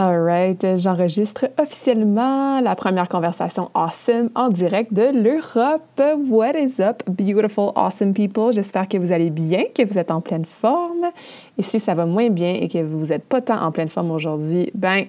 Alright, j'enregistre officiellement la première conversation awesome en direct de l'Europe. What is up, beautiful, awesome people? J'espère que vous allez bien, que vous êtes en pleine forme. Et si ça va moins bien et que vous n'êtes pas tant en pleine forme aujourd'hui, ben,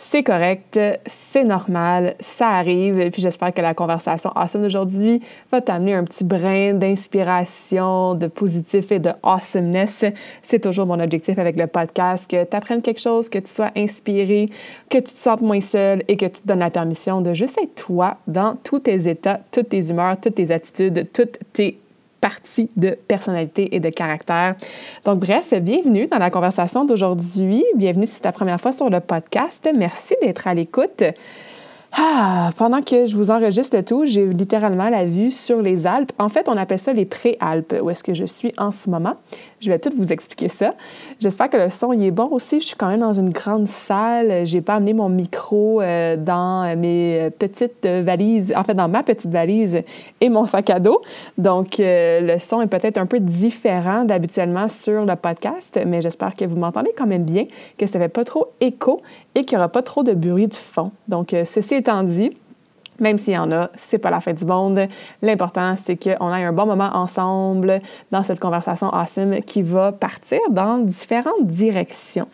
c'est correct, c'est normal, ça arrive. Puis j'espère que la conversation awesome d'aujourd'hui va t'amener un petit brin d'inspiration, de positif et de awesomeness. C'est toujours mon objectif avec le podcast, que tu apprennes quelque chose, que tu sois inspiré, que tu te sentes moins seul et que tu te donnes la permission de juste être toi dans tous tes états, toutes tes humeurs, toutes tes attitudes, toutes tes partie de personnalité et de caractère. Donc, bref, bienvenue dans la conversation d'aujourd'hui. Bienvenue si c'est ta première fois sur le podcast. Merci d'être à l'écoute. Ah, pendant que je vous enregistre le tout, j'ai littéralement la vue sur les Alpes. En fait, on appelle ça les pré-Alpes, où est-ce que je suis en ce moment. Je vais tout vous expliquer ça. J'espère que le son y est bon aussi. Je suis quand même dans une grande salle. J'ai pas amené mon micro euh, dans mes petites valises, en fait dans ma petite valise et mon sac à dos. Donc euh, le son est peut-être un peu différent d'habituellement sur le podcast, mais j'espère que vous m'entendez quand même bien, que ça fait pas trop écho qu'il n'y aura pas trop de bruit de fond. Donc euh, ceci étant dit, même s'il y en a, c'est pas la fin du monde. L'important, c'est qu'on ait un bon moment ensemble dans cette conversation awesome qui va partir dans différentes directions.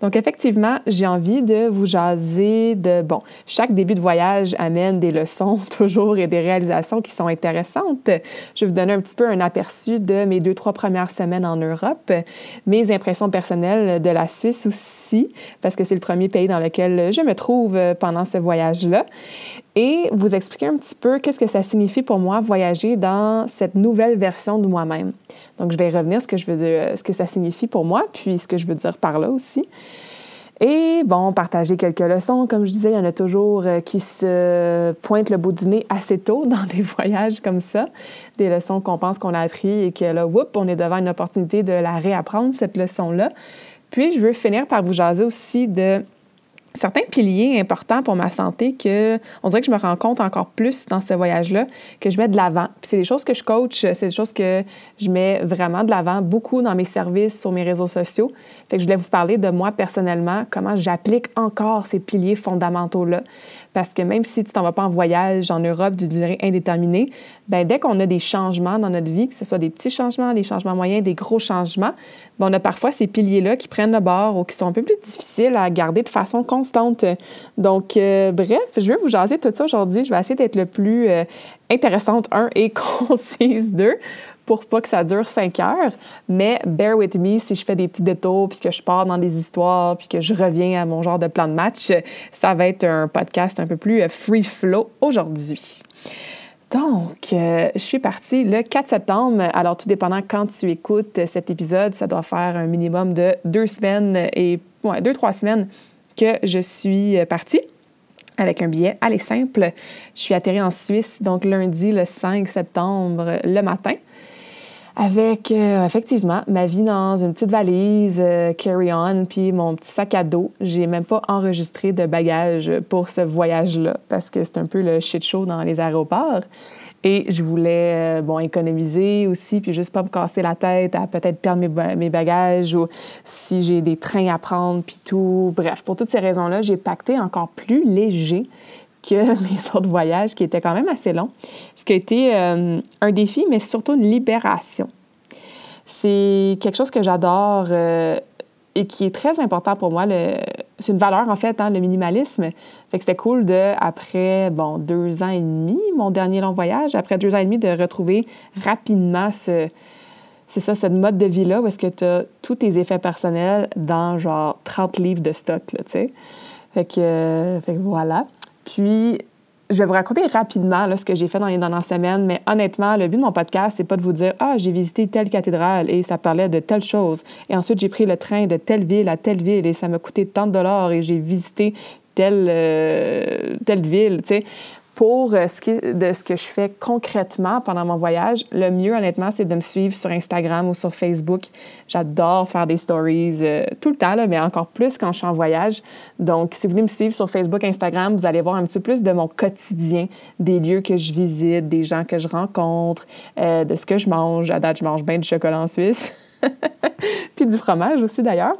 Donc, effectivement, j'ai envie de vous jaser de, bon, chaque début de voyage amène des leçons toujours et des réalisations qui sont intéressantes. Je vais vous donner un petit peu un aperçu de mes deux, trois premières semaines en Europe, mes impressions personnelles de la Suisse aussi, parce que c'est le premier pays dans lequel je me trouve pendant ce voyage-là et vous expliquer un petit peu qu'est-ce que ça signifie pour moi voyager dans cette nouvelle version de moi-même. Donc, je vais revenir ce que je veux ce que ça signifie pour moi, puis ce que je veux dire par là aussi. Et bon, partager quelques leçons. Comme je disais, il y en a toujours euh, qui se pointent le bout du nez assez tôt dans des voyages comme ça. Des leçons qu'on pense qu'on a appris et que là, whoop, on est devant une opportunité de la réapprendre, cette leçon-là. Puis, je veux finir par vous jaser aussi de certains piliers importants pour ma santé que on dirait que je me rends compte encore plus dans ce voyage-là que je mets de l'avant. c'est des choses que je coach, c'est des choses que je mets vraiment de l'avant beaucoup dans mes services, sur mes réseaux sociaux. Fait que je voulais vous parler de moi personnellement, comment j'applique encore ces piliers fondamentaux-là. Parce que même si tu t'en vas pas en voyage en Europe d'une durée indéterminée, ben dès qu'on a des changements dans notre vie, que ce soit des petits changements, des changements moyens, des gros changements, ben on a parfois ces piliers-là qui prennent le bord ou qui sont un peu plus difficiles à garder de façon constante. Donc, euh, bref, je vais vous jaser tout ça aujourd'hui. Je vais essayer d'être le plus euh, intéressante, un, et concise, deux, pour pas que ça dure cinq heures. Mais bear with me si je fais des petits détours, puis que je pars dans des histoires, puis que je reviens à mon genre de plan de match. Ça va être un podcast un peu plus euh, free flow aujourd'hui. Donc, euh, je suis partie le 4 septembre. Alors, tout dépendant quand tu écoutes cet épisode, ça doit faire un minimum de deux semaines et ouais, deux, trois semaines que je suis partie avec un billet aller simple. Je suis atterrie en Suisse, donc lundi le 5 septembre le matin avec euh, effectivement ma vie dans une petite valise euh, carry-on puis mon petit sac à dos. J'ai même pas enregistré de bagages pour ce voyage-là parce que c'est un peu le shit show dans les aéroports. Et je voulais, euh, bon, économiser aussi, puis juste pas me casser la tête à peut-être perdre mes, mes, bagages ou si j'ai des trains à prendre, puis tout. Bref, pour toutes ces raisons-là, j'ai pacté encore plus léger que mes autres voyages qui étaient quand même assez longs. Ce qui a été euh, un défi, mais surtout une libération. C'est quelque chose que j'adore euh, et qui est très important pour moi. C'est une valeur, en fait, hein, le minimalisme. C'était cool de, après, bon, deux ans et demi, mon dernier long voyage, après deux ans et demi, de retrouver rapidement ce, c'est ça, cette mode de vie-là où que tu as tous tes effets personnels dans genre 30 livres de stock, tu sais. Fait que, fait que voilà. Puis, je vais vous raconter rapidement ce que j'ai fait dans les dernières semaines, mais honnêtement, le but de mon podcast, c'est pas de vous dire Ah, j'ai visité telle cathédrale et ça parlait de telle chose. Et ensuite, j'ai pris le train de telle ville à telle ville et ça m'a coûté tant de dollars et j'ai visité telle, euh, ville. Pour euh, ce de ce que je fais concrètement pendant mon voyage, le mieux, honnêtement, c'est de me suivre sur Instagram ou sur Facebook. J'adore faire des stories euh, tout le temps, mais encore plus quand je suis en voyage. Donc, si vous voulez me suivre sur Facebook, Instagram, vous allez voir un petit peu plus de mon quotidien, des lieux que je visite, des gens que je rencontre, euh, de ce que je mange. À date, je mange bien du chocolat en Suisse. Puis du fromage aussi, d'ailleurs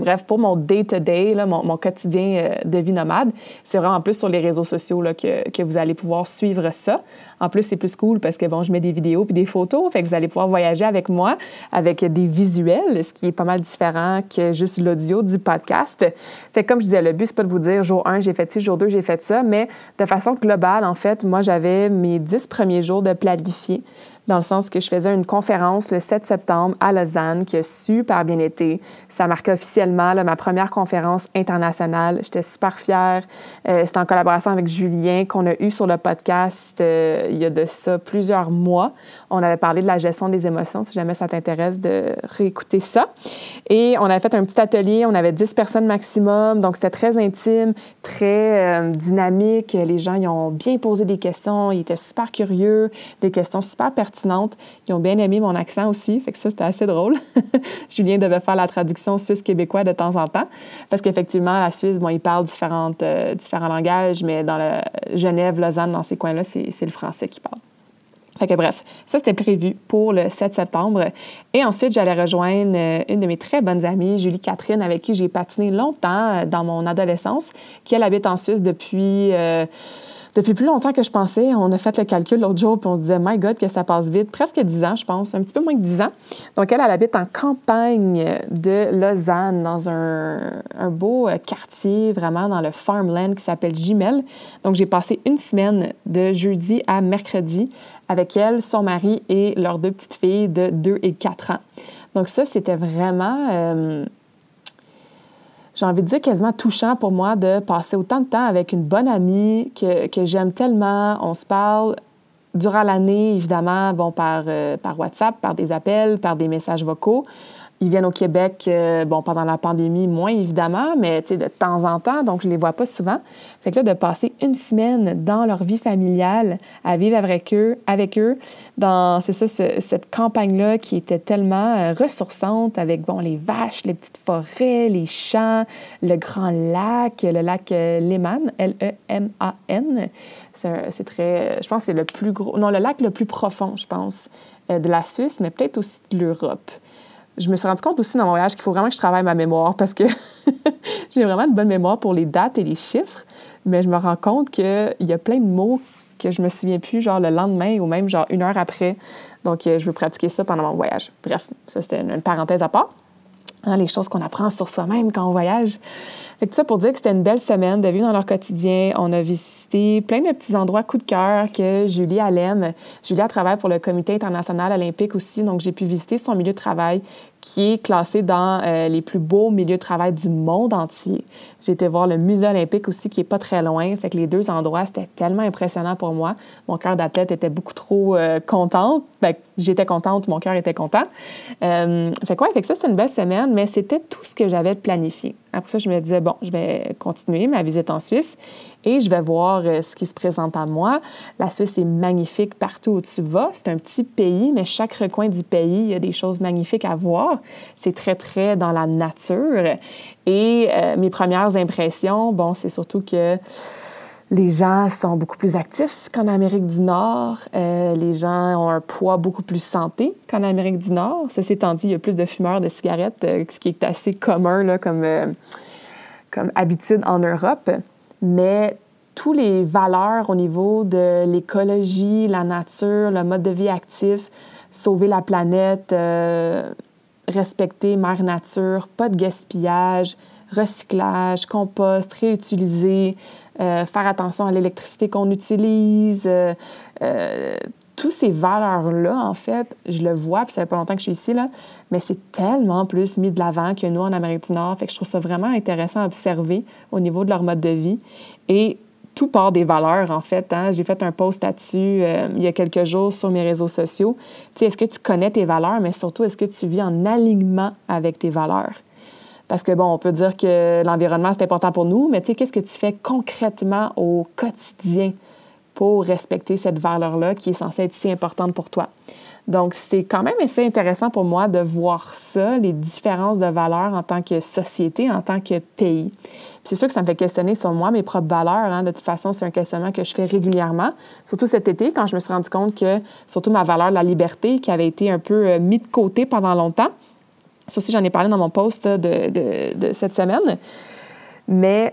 bref, pour mon day-to-day, mon, quotidien euh, de vie nomade, c'est vraiment plus sur les réseaux sociaux que, que, vous allez pouvoir suivre ça. En plus, c'est plus cool parce que bon, je mets des vidéos puis des photos, fait que vous allez pouvoir voyager avec moi avec des visuels, ce qui est pas mal différent que juste l'audio du podcast. Fait comme je disais, le but, c'est pas de vous dire jour 1, j'ai fait ci, jour 2, j'ai fait ça, mais de façon globale, en fait, moi, j'avais mes 10 premiers jours de planifié dans le sens que je faisais une conférence le 7 septembre à Lausanne qui a super bien été. Ça marquait officiellement ma première conférence internationale. J'étais super fière. Euh, C'était en collaboration avec Julien qu'on a eu sur le podcast euh, il y a de ça plusieurs mois. On avait parlé de la gestion des émotions, si jamais ça t'intéresse de réécouter ça. Et on avait fait un petit atelier, on avait 10 personnes maximum, donc c'était très intime, très euh, dynamique. Les gens ils ont bien posé des questions, ils étaient super curieux, des questions super pertinentes ils ont bien aimé mon accent aussi, fait que ça, c'était assez drôle. Julien devait faire la traduction suisse-québécois de temps en temps, parce qu'effectivement, la Suisse, bon, ils parlent euh, différents langages, mais dans le Genève, Lausanne, dans ces coins-là, c'est le français qui parle. Fait que bref, ça c'était prévu pour le 7 septembre. Et ensuite, j'allais rejoindre euh, une de mes très bonnes amies, Julie Catherine, avec qui j'ai patiné longtemps euh, dans mon adolescence, qui elle habite en Suisse depuis depuis plus longtemps que je pensais. On a fait le calcul l'autre jour, puis on se disait, My God, que ça passe vite. Presque 10 ans, je pense, un petit peu moins que 10 ans. Donc, elle, elle habite en campagne de Lausanne, dans un, beau euh, quartier, vraiment dans le farmland qui s'appelle Gimel. Donc, j'ai passé une semaine de jeudi à mercredi avec elle, son mari et leurs deux petites filles de 2 et 4 ans. Donc, ça, c'était vraiment. Euh, j'ai envie de dire quasiment touchant pour moi de passer autant de temps avec une bonne amie que, que j'aime tellement. On se parle durant l'année, évidemment, bon, par, euh, par WhatsApp, par des appels, par des messages vocaux. Ils viennent au Québec, euh, bon, pendant la pandémie, moins évidemment, mais de temps en temps, donc je les vois pas souvent. Fait que là, de passer une semaine dans leur vie familiale, à vivre avec eux, avec eux, dans, c'est ça, cette campagne-là qui était tellement euh, ressourçante avec, bon, les vaches, les petites forêts, les champs, le grand lac, le lac euh, Lehman, L-E-M-A-N. C'est très, je pense c'est le plus gros, non, le lac le plus profond, je pense, de la Suisse, mais peut-être aussi de l'Europe je me suis rendu compte aussi dans mon voyage qu'il faut vraiment que je travaille ma mémoire parce que j'ai vraiment une bonne mémoire pour les dates et les chiffres, mais je me rends compte qu'il y a plein de mots que je me souviens plus, genre le lendemain ou même genre une heure après. Donc, euh, je veux pratiquer ça pendant mon voyage. Bref, ça, c'était une, parenthèse à part. Hein, les choses qu'on apprend sur soi-même quand on voyage. Fait tout ça pour dire que c'était une belle semaine de vivre dans leur quotidien. On a visité plein de petits endroits coup de cœur que Julie elle aime. Julie travaille pour le Comité international olympique aussi, donc j'ai pu visiter son milieu de travail qui est classé dans euh, les plus beaux milieux de travail du monde entier. J'ai été voir le musée olympique aussi, qui est pas très loin. Fait que les deux endroits, c'était tellement impressionnant pour moi. Mon cœur d'athlète était beaucoup trop euh, contente. Ben, j'étais contente, mon cœur était content. Euh, fait quoi, fait que ça, c'était une belle semaine, mais c'était tout ce que j'avais planifié. Après ça, je me disais, bon, je vais continuer ma visite en Suisse et je vais voir euh, ce qui se présente à moi. La Suisse est magnifique partout où tu vas. C'est un petit pays, mais chaque recoin du pays, il y a des choses magnifiques à voir. C'est très, très dans la nature. Et euh, mes premières impressions, bon, c'est surtout que les gens sont beaucoup plus actifs qu'en Amérique du Nord. Euh, les gens ont un poids beaucoup plus santé qu'en Amérique du Nord. Ceci étant dit, il y a plus de fumeurs de cigarettes, ce qui est assez commun comme, comme habitude en Europe mais tous les valeurs au niveau de l'écologie, la nature, le mode de vie actif, sauver la planète, euh, respecter mère nature, pas de gaspillage, recyclage, compost, réutiliser, euh, faire attention à l'électricité qu'on utilise, euh, tous ces valeurs-là, en fait, je le vois, puis ça fait pas longtemps que je suis ici, là, mais c'est tellement plus mis de l'avant que nous en Amérique du Nord. Fait que je trouve ça vraiment intéressant à observer au niveau de leur mode de vie. Et tout part des valeurs, en fait. Hein. J'ai fait un post là-dessus euh, il y a quelques jours sur mes réseaux sociaux. Tu sais, est-ce que tu connais tes valeurs, mais surtout, est-ce que tu vis en alignement avec tes valeurs? Parce que, bon, on peut dire que l'environnement, c'est important pour nous, mais tu sais, qu'est-ce que tu fais concrètement au quotidien pour respecter cette valeur-là qui est censée être si importante pour toi? Donc, c'est quand même assez intéressant pour moi de voir ça, les différences de valeurs en tant que société, en tant que pays. C'est sûr que ça me fait questionner sur moi, mes propres valeurs. Hein. De toute façon, c'est un questionnement que je fais régulièrement, surtout cet été, quand je me suis rendu compte que, surtout ma valeur de la liberté, qui avait été un peu euh, mis de côté pendant longtemps. Ça aussi, j'en ai parlé dans mon post de, de, cette semaine. Mais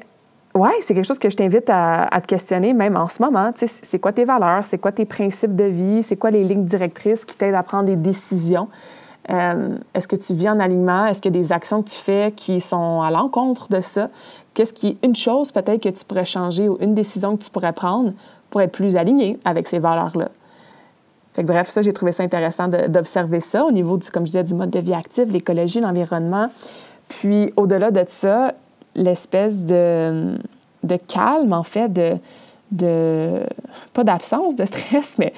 ouais, c'est quelque chose que je t'invite à, te questionner, même en ce moment. C'est quoi tes valeurs? C'est quoi tes principes de vie? C'est quoi les lignes directrices qui t'aident à prendre des décisions? Euh, est-ce que tu vis en alignement? Est-ce qu'il y a des actions que tu fais qui sont à l'encontre de ça? Qu'est-ce qui est une chose peut-être que tu pourrais changer ou une décision que tu pourrais prendre pour être plus aligné avec ces valeurs-là? Bref, ça, j'ai trouvé ça intéressant d'observer ça au niveau, du, comme je disais, du mode de vie actif, l'écologie, l'environnement. Puis, au-delà de ça, l'espèce de, de calme, en fait, de, de pas d'absence de stress, mais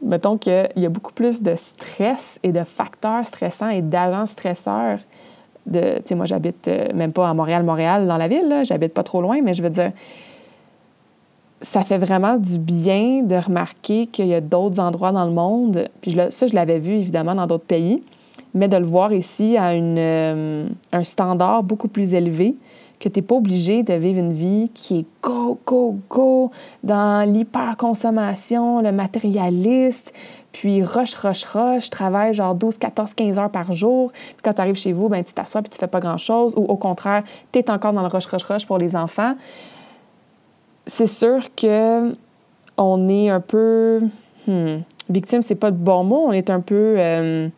mettons qu'il y a beaucoup plus de stress et de facteurs stressants et d'agents stresseurs. De, moi, j'habite euh, même pas à Montréal, Montréal, dans la ville, j'habite pas trop loin, mais je veux dire, ça fait vraiment du bien de remarquer qu'il y a d'autres endroits dans le monde, puis ça, je l'avais vu évidemment dans d'autres pays, mais de le voir ici à une, euh, un standard beaucoup plus élevé, que tu n'es pas obligé de vivre une vie qui est go, go, go, dans l'hyperconsommation, le matérialiste, puis rush, rush, rush, travaille genre 12, 14, 15 heures par jour. Puis quand tu arrives chez vous, ben, tu t'assois puis tu fais pas grand-chose. Ou au contraire, tu es encore dans le rush, rush, rush pour les enfants. C'est sûr que on est un peu... Hmm, victime, c'est pas le bon mot. On est un peu... Euh,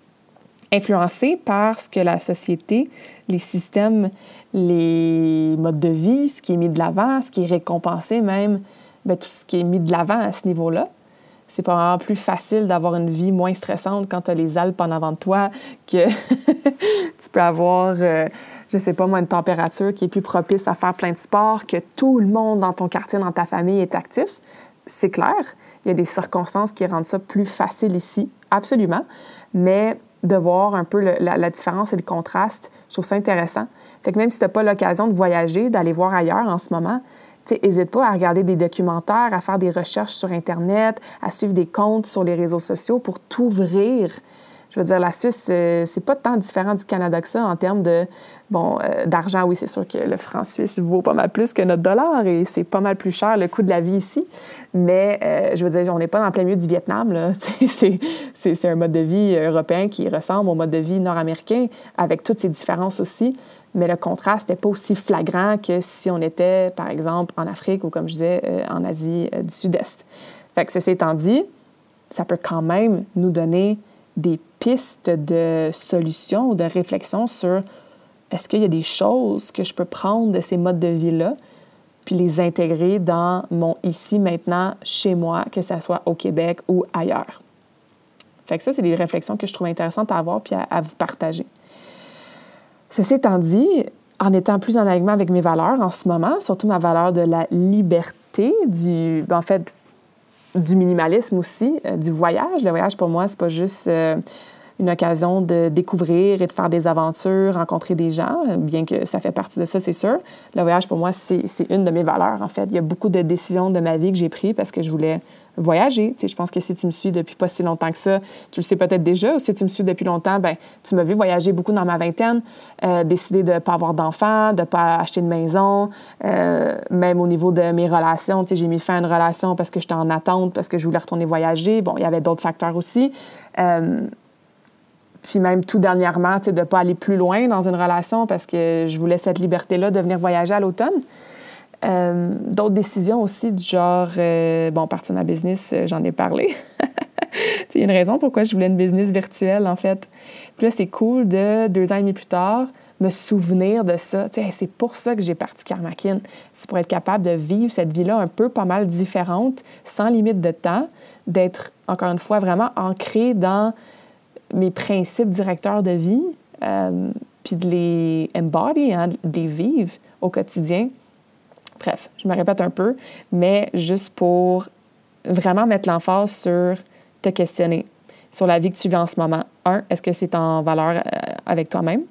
influencé par ce que la société, les systèmes, les modes de vie, ce qui est mis de l'avant, ce qui est récompensé même, bien, tout ce qui est mis de l'avant à ce niveau-là. C'est pas vraiment plus facile d'avoir une vie moins stressante quand tu as les Alpes en avant de toi que tu peux avoir, euh, je sais pas moi, une température qui est plus propice à faire plein de sports, que tout le monde dans ton quartier, dans ta famille est actif. C'est clair, il y a des circonstances qui rendent ça plus facile ici, absolument. Mais de voir un peu la, différence et le contraste. Je trouve ça intéressant. Fait que même si tu n'as pas l'occasion de voyager, d'aller voir ailleurs en ce moment, n'hésite pas à regarder des documentaires, à faire des recherches sur Internet, à suivre des comptes sur les réseaux sociaux pour t'ouvrir je veux dire, la Suisse, euh, c'est pas tant différent du Canada que ça en termes de, bon, euh, d'argent. Oui, c'est sûr que le franc suisse vaut pas mal plus que notre dollar et c'est pas mal plus cher le coût de la vie ici. Mais euh, je veux dire, on n'est pas dans plein milieu du Vietnam. Là. c'est, un mode de vie européen qui ressemble au mode de vie nord-américain avec toutes ses différences aussi. Mais le contraste n'est pas aussi flagrant que si on était, par exemple, en Afrique ou, comme je disais, en Asie du Sud-Est. Fait que ceci étant dit, ça peut quand même nous donner des pistes de solutions ou de réflexion sur est-ce qu'il y a des choses que je peux prendre de ces modes de vie-là, puis les intégrer dans mon ici, maintenant, chez moi, que ce soit au Québec ou ailleurs. Fait que ça, c'est des réflexions que je trouve intéressantes à avoir puis à, vous partager. Ceci étant dit, en étant plus en alignement avec mes valeurs en ce moment, surtout ma valeur de la liberté, du, en fait, du minimalisme aussi, euh, du voyage. Le voyage, pour moi, c'est pas juste euh, une occasion de découvrir et de faire des aventures, rencontrer des gens, bien que ça fait partie de ça, c'est sûr. Le voyage, pour moi, c'est une de mes valeurs, en fait. Il y a beaucoup de décisions de ma vie que j'ai prises parce que je voulais voyager. Je pense que si tu me suis depuis pas si longtemps que ça, tu le sais peut-être déjà, ou si tu me suis depuis longtemps, ben tu m'as vu voyager beaucoup dans ma vingtaine, euh, décider de ne pas avoir d'enfants, de ne pas acheter de maison, euh, même au niveau de mes relations. J'ai mis fin à une relation parce que j'étais en attente, parce que je voulais retourner voyager. Bon, il y avait d'autres facteurs aussi. Euh, puis même tout dernièrement, de ne pas aller plus loin dans une relation parce que je voulais cette liberté-là de venir voyager à l'automne. Euh, d'autres décisions aussi du genre, euh, bon, partir ma business, euh, j'en ai parlé. Il y a une raison pourquoi je voulais une business virtuelle, en fait. Puis là, c'est cool de deux ans et demi plus tard, me souvenir de ça. c'est pour ça que j'ai parti Karmakin. C'est pour être capable de vivre cette vie-là un peu pas mal différente, sans limite de temps, d'être, encore une fois, vraiment ancré dans mes principes directeurs de vie, puis de les embody, hein, de les vivre au quotidien. Bref, je me répète un peu, mais juste pour vraiment mettre l'emphase sur te questionner sur la vie que tu vis en ce moment. Un, est-ce que c'est en valeur euh, avec toi-même?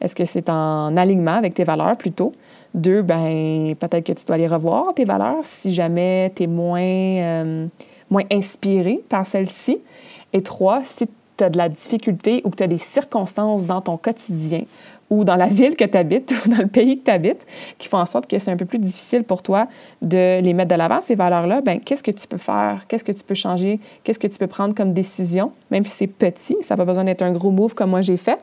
Est-ce que c'est en alignement avec tes valeurs plutôt? Deux, ben peut-être que tu dois aller revoir tes valeurs si jamais tu es moins, euh, moins inspiré par celles-ci. Et trois, si tu as de la difficulté ou que tu as des circonstances dans ton quotidien ou dans la ville que tu habites ou dans le pays que tu habites qui font en sorte que c'est un peu plus difficile pour toi de les mettre de l'avant, ces valeurs-là, ben qu'est-ce que tu peux faire? Qu'est-ce que tu peux changer? Qu'est-ce que tu peux prendre comme décision? Même si c'est petit, ça n'a pas besoin d'être un gros move comme moi j'ai fait.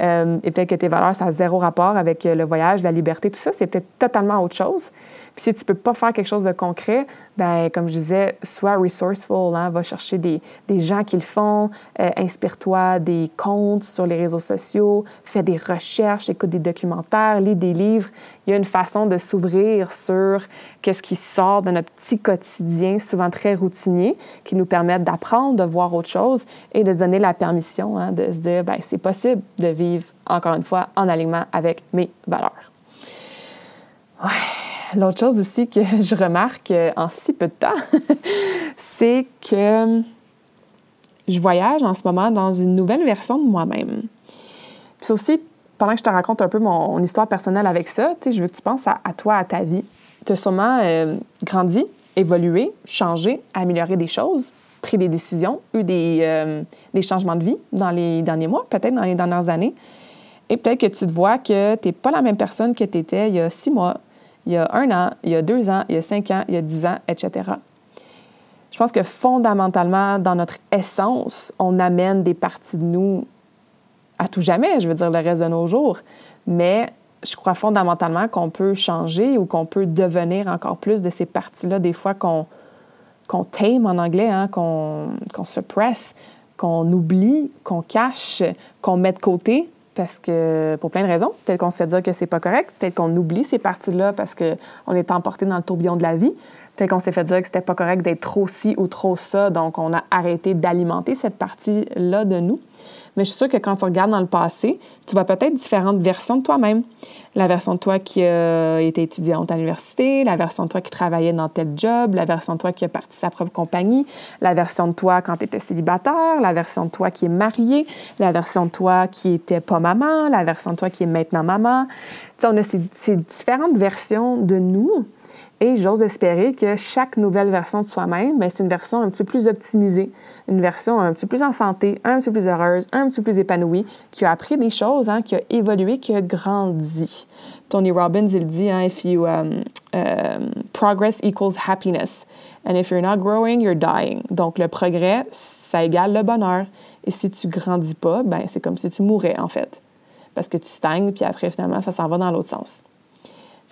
Euh, et peut-être que tes valeurs, ça a zéro rapport avec le voyage, la liberté, tout ça. C'est peut-être totalement autre chose. Puis si tu peux pas faire quelque chose de concret, ben comme je disais, sois resourceful, hein, va chercher des, des, gens qui le font, euh, inspire-toi des comptes sur les réseaux sociaux, fais des recherches, écoute des documentaires, lis des livres. Il y a une façon de s'ouvrir sur qu'est-ce qui sort de notre petit quotidien, souvent très routinier, qui nous permettent d'apprendre, de voir autre chose et de se donner la permission hein, de se dire, ben c'est possible de vivre, encore une fois, en alignement avec mes valeurs. Ouais l'autre chose aussi que je remarque euh, en si peu de temps, c'est que je voyage en ce moment dans une nouvelle version de moi-même. Puis aussi, pendant que je te raconte un peu mon, histoire personnelle avec ça, je veux que tu penses à, toi, à ta vie. Tu as sûrement euh, grandi, évolué, changé, amélioré des choses, pris des décisions, eu des, euh, des changements de vie dans les derniers mois, peut-être dans les dernières années. Et peut-être que tu te vois que tu n'es pas la même personne que tu étais il y a six mois, il y a un an, il y a deux ans, il y a cinq ans, il y a dix ans, etc. Je pense que fondamentalement, dans notre essence, on amène des parties de nous à tout jamais, je veux dire le reste de nos jours. Mais je crois fondamentalement qu'on peut changer ou qu'on peut devenir encore plus de ces parties-là, des fois qu'on qu'on tame en anglais, hein, qu'on qu suppresse, qu'on oublie, qu'on cache, qu'on met de côté parce que pour plein de raisons. Peut-être qu'on se fait dire que c'est pas correct, peut-être qu'on oublie ces parties-là parce qu'on est emporté dans le tourbillon de la vie. Peut-être qu'on s'est fait dire que c'était pas correct d'être trop ci ou trop ça, donc on a arrêté d'alimenter cette partie-là de nous. Mais je suis sûre que quand tu regardes dans le passé, tu vois peut-être différentes versions de toi-même. La version de toi qui a été étudiante à l'université, la version de toi qui travaillait dans tel job, la version de toi qui a parti sa propre compagnie, la version de toi quand tu étais célibataire, la version de toi qui est mariée, la version de toi qui était pas maman, la version de toi qui est maintenant maman. Tu sais, on a ces différentes versions de nous et j'ose espérer que chaque nouvelle version de soi-même, ben, c'est une version un petit peu plus optimisée, une version un petit peu plus en santé, un petit peu plus heureuse, un petit peu plus épanouie, qui a appris des choses, hein, qui a évolué, qui a grandi. Tony Robbins, il dit, hein, if you um, um, progress equals happiness, and if you're not growing, you're dying. Donc le progrès, ça égale le bonheur. Et si tu grandis pas, ben c'est comme si tu mourais en fait, parce que tu stagnes, puis après finalement ça s'en va dans l'autre sens.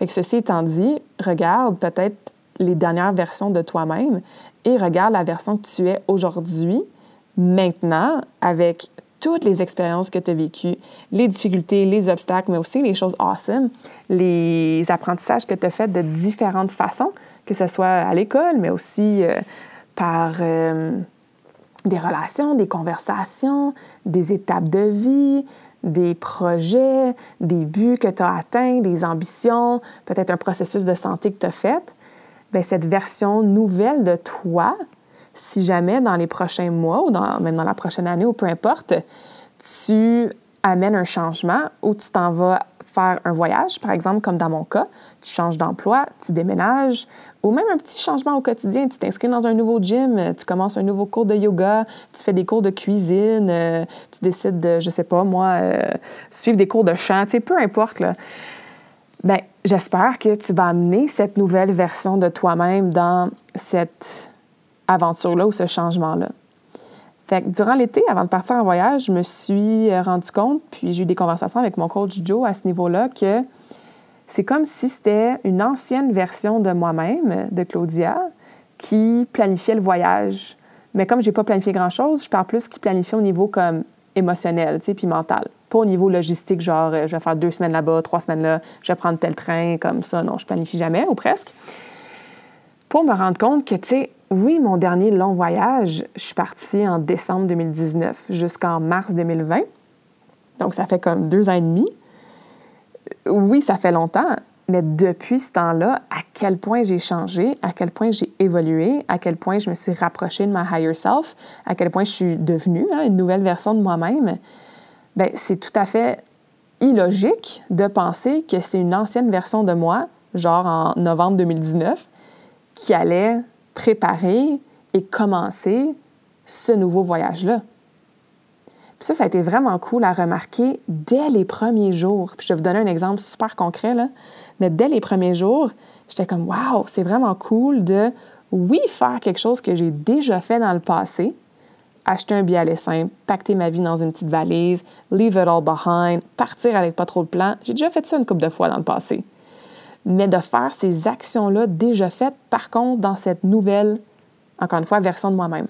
Que ceci étant dit, regarde peut-être les dernières versions de toi-même et regarde la version que tu es aujourd'hui, maintenant, avec toutes les expériences que tu as vécues, les difficultés, les obstacles, mais aussi les choses awesome, les apprentissages que tu as faits de différentes façons, que ce soit à l'école, mais aussi euh, par euh, des relations, des conversations, des étapes de vie, des projets, des buts que tu as atteints, des ambitions, peut-être un processus de santé que tu as fait, bien, cette version nouvelle de toi, si jamais dans les prochains mois ou dans, même dans la prochaine année ou peu importe, tu amènes un changement ou tu t'en vas faire un voyage, par exemple, comme dans mon cas, tu changes d'emploi, tu déménages, ou même un petit changement au quotidien. Tu t'inscris dans un nouveau gym, tu commences un nouveau cours de yoga, tu fais des cours de cuisine, euh, tu décides de, je sais pas, moi, euh, suivre des cours de chant, tu sais, peu importe, là. Bien, j'espère que tu vas amener cette nouvelle version de toi-même dans cette aventure-là ou ce changement-là. Durant l'été, avant de partir en voyage, je me suis rendu compte, puis j'ai eu des conversations avec mon coach Joe à ce niveau-là, que c'est comme si c'était une ancienne version de moi-même, de Claudia, qui planifiait le voyage. Mais comme je n'ai pas planifié grand-chose, je parle plus qui planifie au niveau comme émotionnel, tu sais, puis mental. Pas au niveau logistique, genre, euh, je vais faire deux semaines là-bas, trois semaines là, je vais prendre tel train, comme ça. Non, je planifie jamais, ou presque. Pour me rendre compte que, tu sais, oui, mon dernier long voyage, je suis partie en décembre 2019 jusqu'en mars 2020. Donc, ça fait comme deux ans et demi. Oui, ça fait longtemps, mais depuis ce temps-là, à quel point j'ai changé, à quel point j'ai évolué, à quel point je me suis rapprochée de ma higher self, à quel point je suis devenue hein, une nouvelle version de moi-même, ben c'est tout à fait illogique de penser que c'est une ancienne version de moi, genre en novembre 2019, qui allait préparer et commencer ce nouveau voyage-là. Ça, ça a été vraiment cool à remarquer dès les premiers jours. Je vais vous donner un exemple super concret. Mais dès les premiers jours, j'étais comme, wow, c'est vraiment cool de, oui, faire quelque chose que j'ai déjà fait dans le passé, acheter un billet aller simple, pacter ma vie dans une petite valise, leave it all behind, partir avec pas trop de plans. J'ai déjà fait ça une couple de fois dans le passé mais de faire ces actions-là déjà faites, par contre, dans cette nouvelle, encore une fois, version de moi-même.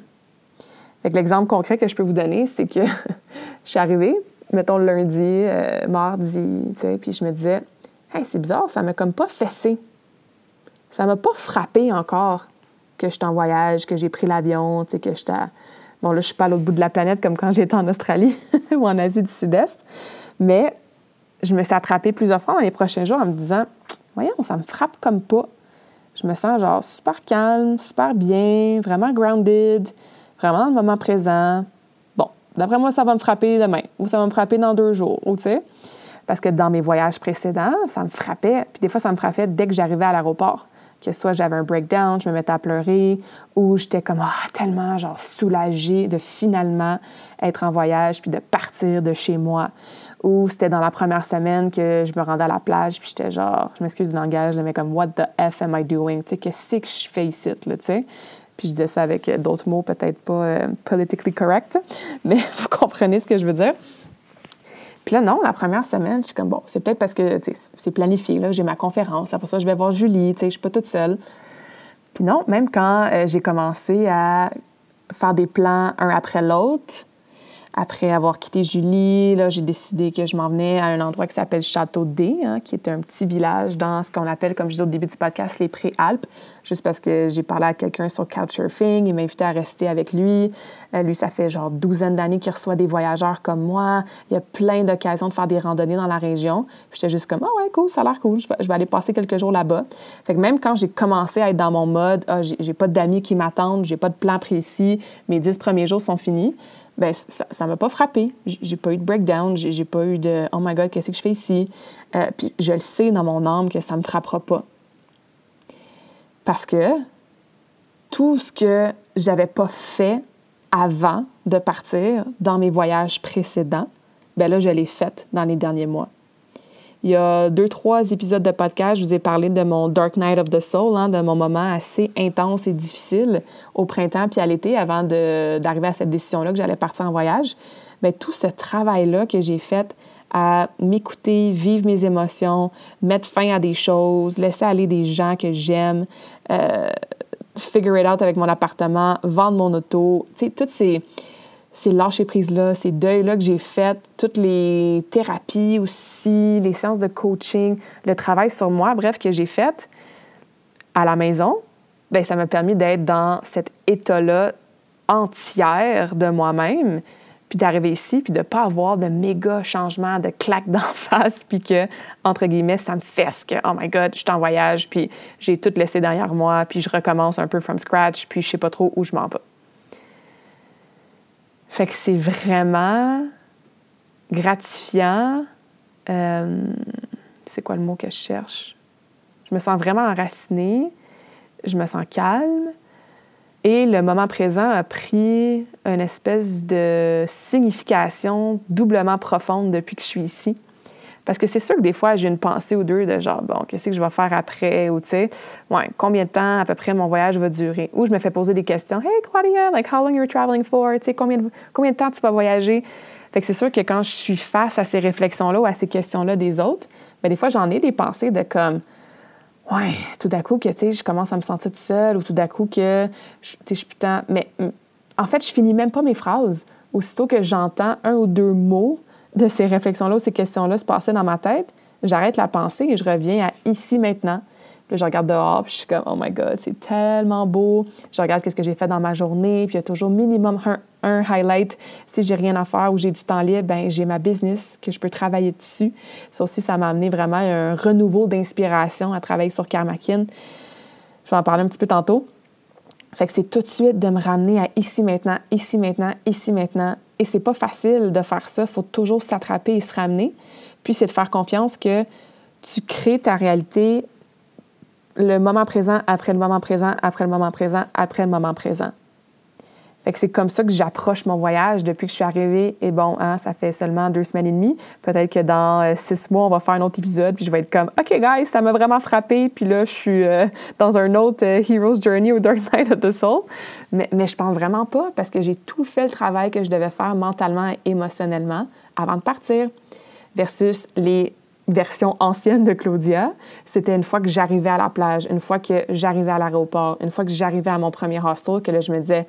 L'exemple concret que je peux vous donner, c'est que je suis arrivée, mettons lundi, euh, mardi, tu sais, puis je me disais, hey, c'est bizarre, ça m'a comme pas fessé. Ça m'a pas frappé encore que je suis en voyage, que j'ai pris l'avion, tu sais, que j'étais. Bon, là, je suis pas à l'autre bout de la planète comme quand j'étais en Australie ou en Asie du Sud-Est, mais je me suis attrapée plusieurs fois dans les prochains jours en me disant, voyons, ça me frappe comme pas. Je me sens genre super calme, super bien, vraiment grounded, vraiment dans le moment présent. Bon, d'après moi, ça va me frapper demain ou ça va me frapper dans deux jours, ou tu sais. Parce que dans mes voyages précédents, ça me frappait. Puis des fois, ça me frappait dès que j'arrivais à l'aéroport. Que soit j'avais un breakdown, je me mettais à pleurer, ou j'étais comme ah, tellement genre soulagée de finalement être en voyage puis de partir de chez moi ou c'était dans la première semaine que je me rendais à la plage, puis j'étais genre, je m'excuse du langage, mais comme, what the F am I doing? Tu sais, qu'est-ce que je fais ici, là, tu sais? Puis je disais ça avec d'autres mots, peut-être pas euh, politically correct, mais vous comprenez ce que je veux dire. Puis là, non, la première semaine, je suis comme, bon, c'est peut-être parce que c'est planifié, là, j'ai ma conférence, après ça, je vais voir Julie, tu sais, je suis pas toute seule. Puis non, même quand euh, j'ai commencé à faire des plans un après l'autre, après avoir quitté Julie, j'ai décidé que je m'en venais à un endroit qui s'appelle Château D, hein, qui est un petit village dans ce qu'on appelle, comme je disais au début du podcast, les Préalpes, juste parce que j'ai parlé à quelqu'un sur Couchsurfing, il m'a invité à rester avec lui. Euh, lui, ça fait genre douzaine d'années qu'il reçoit des voyageurs comme moi. Il y a plein d'occasions de faire des randonnées dans la région. J'étais juste comme, ah oh ouais, cool, ça a l'air cool, je vais, aller passer quelques jours là-bas. Fait que même quand j'ai commencé à être dans mon mode, ah, j'ai pas d'amis qui m'attendent, j'ai pas de plan précis, mes dix premiers jours sont finis, ben ça m'a pas frappé. J'ai pas eu de breakdown, j'ai pas eu de oh my god, qu'est-ce que je fais ici? Euh, puis je le sais dans mon âme que ça me frappera pas. Parce que tout ce que j'avais pas fait avant de partir dans mes voyages précédents, ben là, je l'ai fait dans les derniers mois. Il y a deux, trois épisodes de podcast, je vous ai parlé de mon Dark Night of the Soul, hein, de mon moment assez intense et difficile au printemps puis à l'été avant d'arriver à cette décision-là que j'allais partir en voyage. Bien, tout ce travail-là que j'ai fait à m'écouter, vivre mes émotions, mettre fin à des choses, laisser aller des gens que j'aime, euh, figure it out avec mon appartement, vendre mon auto, tu sais, toutes ces ces lâcher-prise-là, ces deuils-là que j'ai fait, toutes les thérapies aussi, les séances de coaching, le travail sur moi, bref, que j'ai fait à la maison, bien, ça m'a permis d'être dans cet état-là entière de moi-même, puis d'arriver ici, puis de ne pas avoir de méga changements, de claques d'en face, puis que, entre guillemets, ça me fesse que, oh my God, je suis en voyage, puis j'ai tout laissé derrière moi, puis je recommence un peu from scratch, puis je sais pas trop où je m'en vais. Fait que c'est vraiment gratifiant. Euh, c'est quoi le mot que je cherche? Je me sens vraiment enracinée, je me sens calme. Et le moment présent a pris une espèce de signification doublement profonde depuis que je suis ici. Parce que c'est sûr que des fois, j'ai une pensée ou deux de genre, bon, qu'est-ce que je vais faire après? Ou tu sais, ouais, combien de temps à peu près mon voyage va durer? Ou je me fais poser des questions. Hey, Claudia, like, how long you're traveling for? Tu sais, combien de, combien de temps tu vas voyager? Fait que c'est sûr que quand je suis face à ces réflexions-là ou à ces questions-là des autres, bien, des fois, j'en ai des pensées de comme, ouais, tout d'un coup, que, tu sais, je commence à me sentir toute seule ou tout d'un coup que, tu sais, je suis putain. Mais en fait, je finis même pas mes phrases aussitôt que j'entends un ou deux mots de ces réflexions-là ces questions-là se passer dans ma tête, j'arrête la pensée et je reviens à ici maintenant. Puis je regarde dehors, puis je suis comme, oh my God, c'est tellement beau. Je regarde qu'est-ce que j'ai fait dans ma journée, puis il y a toujours minimum un, highlight. Si j'ai rien à faire ou j'ai du temps libre, ben j'ai ma business que je peux travailler dessus. Ça aussi, ça m'a amené vraiment un renouveau d'inspiration à travailler sur Karmakin. Je vais en parler un petit peu tantôt. Fait que c'est tout de suite de me ramener à ici maintenant, ici maintenant, ici maintenant. Et c'est pas facile de faire ça. Il faut toujours s'attraper et se ramener. Puis c'est de faire confiance que tu crées ta réalité le moment présent après le moment présent après le moment présent après le moment présent. Fait que c'est comme ça que j'approche mon voyage depuis que je suis arrivée. Et bon, hein, ça fait seulement deux semaines et demie. Peut-être que dans euh, six mois, on va faire un autre épisode, puis je vais être comme, OK, guys, ça m'a vraiment frappé. Puis là, je suis euh, dans un autre euh, Hero's Journey ou Dark Night of the Soul. Mais, mais je pense vraiment pas parce que j'ai tout fait le travail que je devais faire mentalement et émotionnellement avant de partir. Versus les version ancienne de Claudia, c'était une fois que j'arrivais à la plage, une fois que j'arrivais à l'aéroport, une fois que j'arrivais à mon premier hostel, que là, je me disais,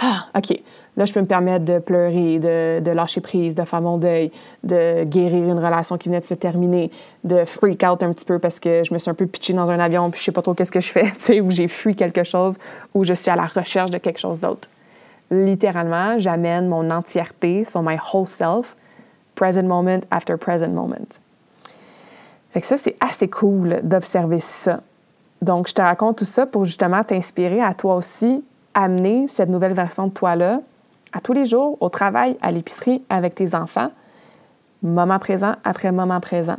ah, OK, là, je peux me permettre de pleurer, de, lâcher prise, de faire mon deuil, de guérir une relation qui venait de se terminer, de freak out un petit peu parce que je me suis un peu pitchée dans un avion puis je sais pas trop qu'est-ce que je fais, tu sais, où j'ai fui quelque chose, où je suis à la recherche de quelque chose d'autre. Littéralement, j'amène mon entièreté, sur my whole self, present moment after present moment. Fait que ça, c'est assez cool d'observer ça. Donc, je te raconte tout ça pour justement t'inspirer à toi aussi amener cette nouvelle version de toi-là à tous les jours, au travail, à l'épicerie, avec tes enfants, moment présent après moment présent.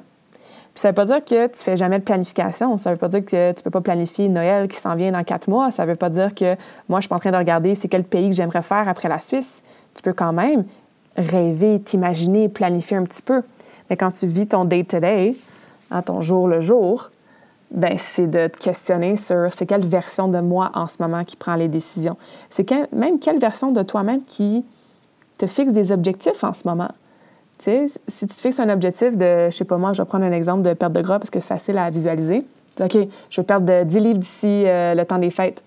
Puis ça ne veut pas dire que tu fais jamais de planification. Ça ne veut pas dire que tu ne peux pas planifier Noël qui s'en vient dans quatre mois. Ça ne veut pas dire que moi, je suis en train de regarder c'est quel pays que j'aimerais faire après la Suisse. Tu peux quand même rêver, t'imaginer, planifier un petit peu. Mais quand tu vis ton day-to-day, à ton jour le jour, ben c'est de te questionner sur c'est quelle version de moi en ce moment qui prend les décisions. C'est même quelle version de toi-même qui te fixe des objectifs en ce moment. Si tu te fixes un objectif de, je sais pas moi, je vais prendre un exemple de perte de gras parce que c'est facile à visualiser. OK, je veux perdre 10 livres d'ici euh, le temps des fêtes.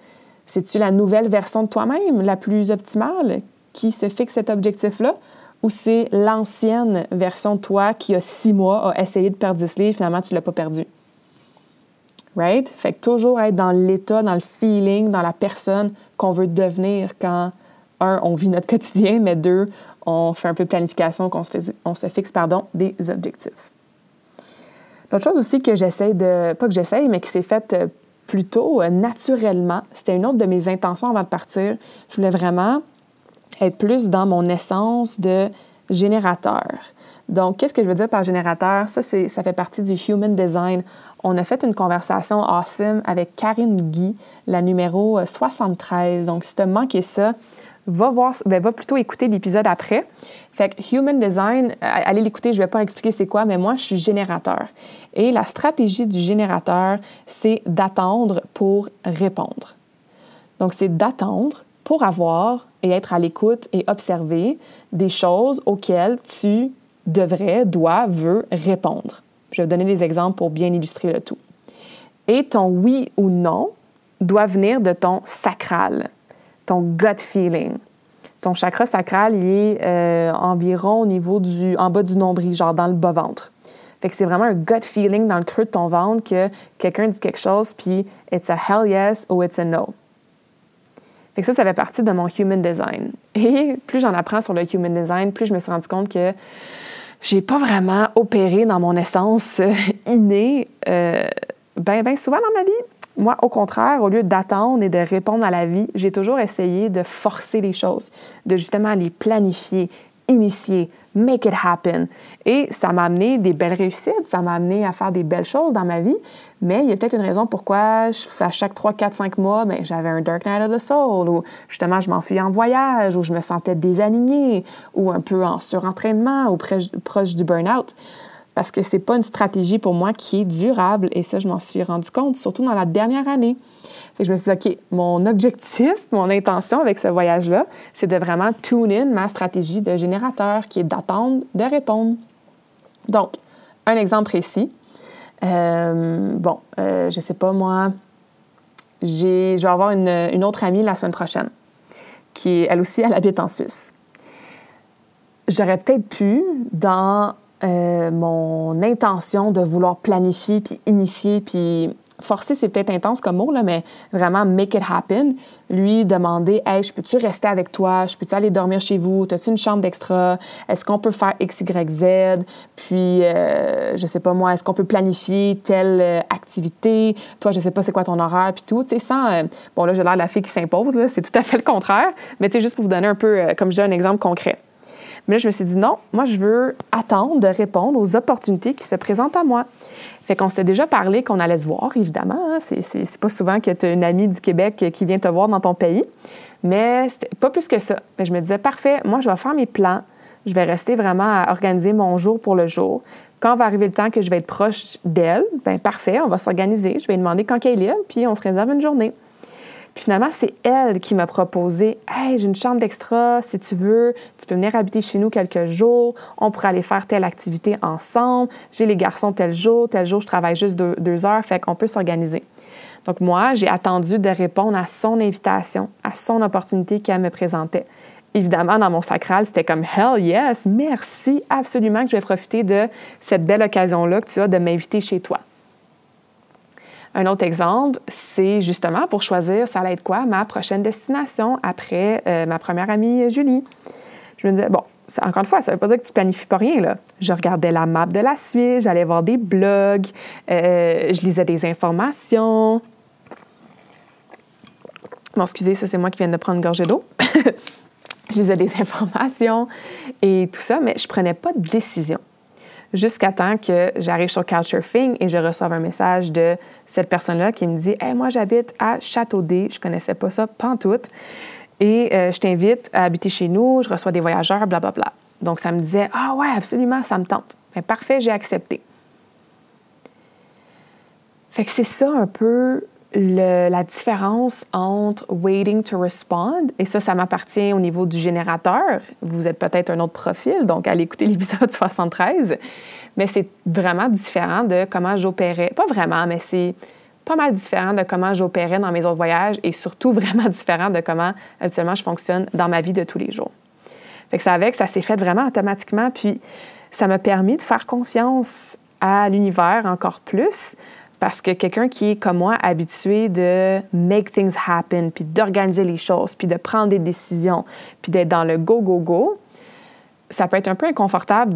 C'est-tu la nouvelle version de toi-même, la plus optimale, qui se fixe cet objectif-là? Ou c'est l'ancienne version de toi qui, a six mois, a essayé de perdre 10 livres, finalement, tu ne l'as pas perdu? Right? Fait que toujours être dans l'état, dans le feeling, dans la personne qu'on veut devenir quand, un, on vit notre quotidien, mais deux, on fait un peu de planification, qu'on se, on se fixe pardon, des objectifs. L'autre chose aussi que j'essaie de, pas que j'essaye, mais qui s'est faite euh, plutôt euh, naturellement, c'était une autre de mes intentions avant de partir. Je voulais vraiment être plus dans mon essence de générateur. Donc, qu'est-ce que je veux dire par générateur? Ça, ça fait partie du Human Design. On a fait une conversation awesome avec Karine Guy, la numéro 73. Donc, si tu as manqué ça, va, voir, ben, va plutôt écouter l'épisode après. Fait que Human Design, allez l'écouter, je ne vais pas expliquer c'est quoi, mais moi, je suis générateur. Et la stratégie du générateur, c'est d'attendre pour répondre. Donc, c'est d'attendre pour avoir et être à l'écoute et observer des choses auxquelles tu devrais, dois, veux répondre. Je vais donner des exemples pour bien illustrer le tout. Et ton oui ou non doit venir de ton sacral, ton gut feeling. Ton chakra sacral, il est euh, environ au niveau du, en bas du nombril, genre dans le bas-ventre. Fait que c'est vraiment un gut feeling dans le creux de ton ventre que quelqu'un dit quelque chose, puis it's a hell yes ou it's a no. Fait ça, ça fait partie de mon human design. Et plus j'en apprends sur le human design, plus je me suis rendu compte que j'ai pas vraiment opéré dans mon essence euh, innée euh, bien ben souvent dans ma vie. Moi, au contraire, au lieu d'attendre et de répondre à la vie, j'ai toujours essayé de forcer les choses, de justement les planifier, initier, make it happen. Et ça m'a amené des belles réussites, ça m'a amené à faire des belles choses dans ma vie, mais il y a peut-être une raison pourquoi à chaque 3, 4, 5 mois, ben, j'avais un Dark Night of the Soul, ou justement je m'enfuis en voyage, ou je me sentais désalignée, ou un peu en surentraînement, ou proche du burn-out. Parce que c'est pas une stratégie pour moi qui est durable, et ça, je m'en suis rendu compte, surtout dans la dernière année. Je me suis dit, OK, mon objectif, mon intention avec ce voyage-là, c'est de vraiment tune in ma stratégie de générateur, qui est d'attendre, de répondre. Donc, un exemple précis. Euh, bon, euh, je sais pas, moi, je vais avoir une, autre amie la semaine prochaine, qui, elle aussi, elle habite en Suisse. j'aurais peut-être pu, dans euh, mon intention de vouloir planifier, puis initier, puis forcer, c'est peut-être intense comme mot, là, mais vraiment make it happen. Lui demander Hey, je peux-tu rester avec toi? Je peux-tu aller dormir chez vous? As-tu une chambre d'extra? Est-ce qu'on peut faire X, Y, Z? Puis, euh, je sais pas moi, est-ce qu'on peut planifier telle euh, activité? Toi, je sais pas c'est quoi ton horaire, puis tout. Tu sais, sans. Euh, bon, là, j'ai l'air de la fille qui s'impose, là, c'est tout à fait le contraire. Mais tu sais, juste pour vous donner un peu, euh, comme je dis, un exemple concret. Mais là, je me suis dit non, moi, je veux attendre de répondre aux opportunités qui se présentent à moi. Fait qu'on s'était déjà parlé qu'on allait se voir, évidemment. Hein. C'est pas souvent que tu as une amie du Québec qui vient te voir dans ton pays. Mais c'était pas plus que ça. Mais je me disais, parfait, moi, je vais faire mes plans. Je vais rester vraiment à organiser mon jour pour le jour. Quand va arriver le temps que je vais être proche d'elle, ben parfait, on va s'organiser. Je vais demander quand elle est puis on se réserve une journée. Finalement, c'est elle qui m'a proposé Hey, j'ai une chambre d'extra, si tu veux, tu peux venir habiter chez nous quelques jours, on pourrait aller faire telle activité ensemble, j'ai les garçons tel jour, tel jour, je travaille juste deux, heures, fait qu'on peut s'organiser. Donc, moi, j'ai attendu de répondre à son invitation, à son opportunité qu'elle me présentait. Évidemment, dans mon sacral, c'était comme Hell yes, merci, absolument que je vais profiter de cette belle occasion-là que tu as de m'inviter chez toi. Un autre exemple, c'est justement pour choisir, ça allait être quoi, ma prochaine destination après euh, ma première amie Julie. Je me disais, bon, encore une fois, ça ne veut pas dire que tu planifies pas rien. Là. Je regardais la map de la suite, j'allais voir des blogs, euh, je lisais des informations. Bon, excusez, ça c'est moi qui viens de prendre une gorgée d'eau. je lisais des informations et tout ça, mais je prenais pas de décision jusqu'à temps que j'arrive sur Couchsurfing et je reçoive un message de cette personne-là qui me dit Hey, moi, j'habite à Châteaudet, je connaissais pas ça, pantoute, et euh, je t'invite à habiter chez nous, je reçois des voyageurs, blablabla. Bla, bla. Donc, ça me disait Ah, ouais, absolument, ça me tente. Bien, parfait, j'ai accepté. Fait que c'est ça un peu la différence entre waiting to respond, et ça, ça m'appartient au niveau du générateur. Vous êtes peut-être un autre profil, donc allez écouter l'épisode 73. Mais c'est vraiment différent de comment j'opérais. Pas vraiment, mais c'est pas mal différent de comment j'opérais dans mes autres voyages et surtout vraiment différent de comment habituellement je fonctionne dans ma vie de tous les jours. Fait que ça avec, ça s'est fait vraiment automatiquement, puis ça m'a permis de faire confiance à l'univers encore plus parce que quelqu'un qui est comme moi habitué de make things happen, puis d'organiser les choses, puis de prendre des décisions, puis d'être dans le go, go, go, ça peut être un peu inconfortable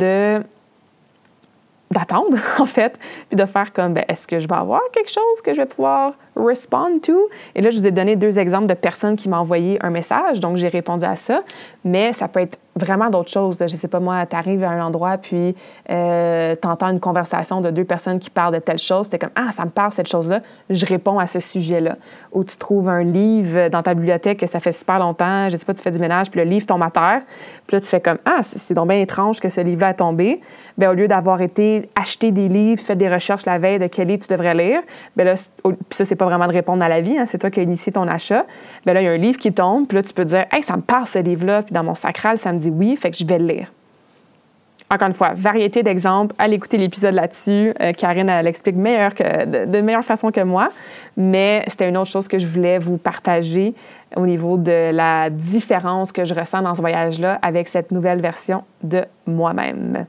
d'attendre, en fait, puis de faire comme, ben, est-ce que je vais avoir quelque chose que je vais pouvoir respond to? Et là, je vous ai donné deux exemples de personnes qui m'ont envoyé un message, donc j'ai répondu à ça, mais ça peut être vraiment d'autres choses. Je sais pas, moi, tu arrives à un endroit, puis euh, tu entends une conversation de deux personnes qui parlent de telle chose, tu comme, ah, ça me parle cette chose-là, je réponds à ce sujet-là. Ou tu trouves un livre dans ta bibliothèque que ça fait super longtemps, je sais pas, tu fais du ménage, puis le livre tombe à terre, puis là, tu fais comme, ah, c'est donc bien étrange que ce livre-là est tombé. Bien, au lieu d'avoir été acheter des livres, fait des recherches la veille de quel livre tu devrais lire, bien là, puis ça, c'est pas vraiment de répondre à la vie, hein, c'est toi qui as initié ton achat. Bien là, il y a un livre qui tombe, puis là, tu peux dire, hey, ça me parle ce livre-là, puis dans mon sacral, ça me dit oui, fait que je vais le lire. Encore une fois, variété d'exemples. Allez écouter l'épisode là-dessus. Euh, Karine, elle explique meilleur de, meilleure façon que moi. Mais c'était une autre chose que je voulais vous partager au niveau de la différence que je ressens dans ce voyage-là avec cette nouvelle version de moi-même.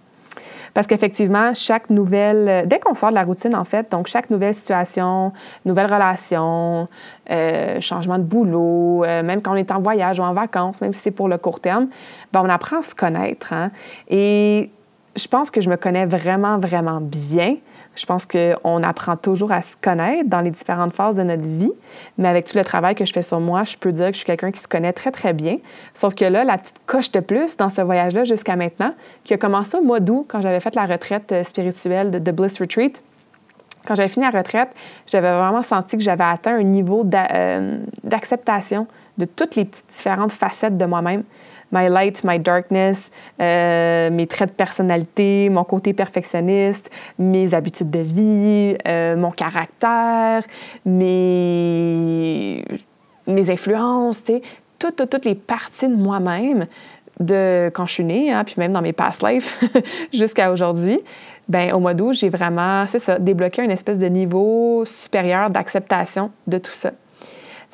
Parce qu'effectivement, chaque nouvelle, euh, dès qu'on sort de la routine, en fait, donc chaque nouvelle situation, nouvelle relation, euh, changement de boulot, euh, même quand on est en voyage ou en vacances, même si c'est pour le court terme, ben, on apprend à se connaître. Hein? Et je pense que je me connais vraiment, vraiment bien. Je pense qu'on apprend toujours à se connaître dans les différentes phases de notre vie, mais avec tout le travail que je fais sur moi, je peux dire que je suis quelqu'un qui se connaît très, très bien. Sauf que là, la petite coche de plus dans ce voyage-là jusqu'à maintenant, qui a commencé au mois d'août, quand j'avais fait la retraite euh, spirituelle de, Bliss Retreat, quand j'avais fini la retraite, j'avais vraiment senti que j'avais atteint un niveau euh, d'acceptation de toutes les différentes facettes de moi-même my light, my darkness, euh, mes traits de personnalité, mon côté perfectionniste, mes habitudes de vie, euh, mon caractère, mes, mes influences, toutes, toutes, les parties de moi-même de quand je suis née, hein, puis même dans mes past lives jusqu'à aujourd'hui, ben au mois d'août, j'ai vraiment, c'est ça, débloqué une espèce de niveau supérieur d'acceptation de tout ça.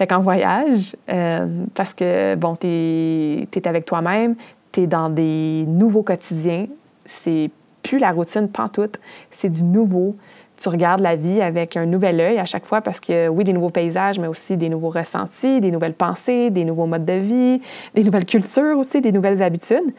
Fait qu'en voyage, euh, parce que, bon, tu es, avec toi-même, tu es dans des nouveaux quotidiens. C'est plus la routine pantoute, c'est du nouveau. Tu regardes la vie avec un nouvel œil à chaque fois parce que, oui, des nouveaux paysages, mais aussi des nouveaux ressentis, des nouvelles pensées, des nouveaux modes de vie, des nouvelles cultures aussi, des nouvelles habitudes.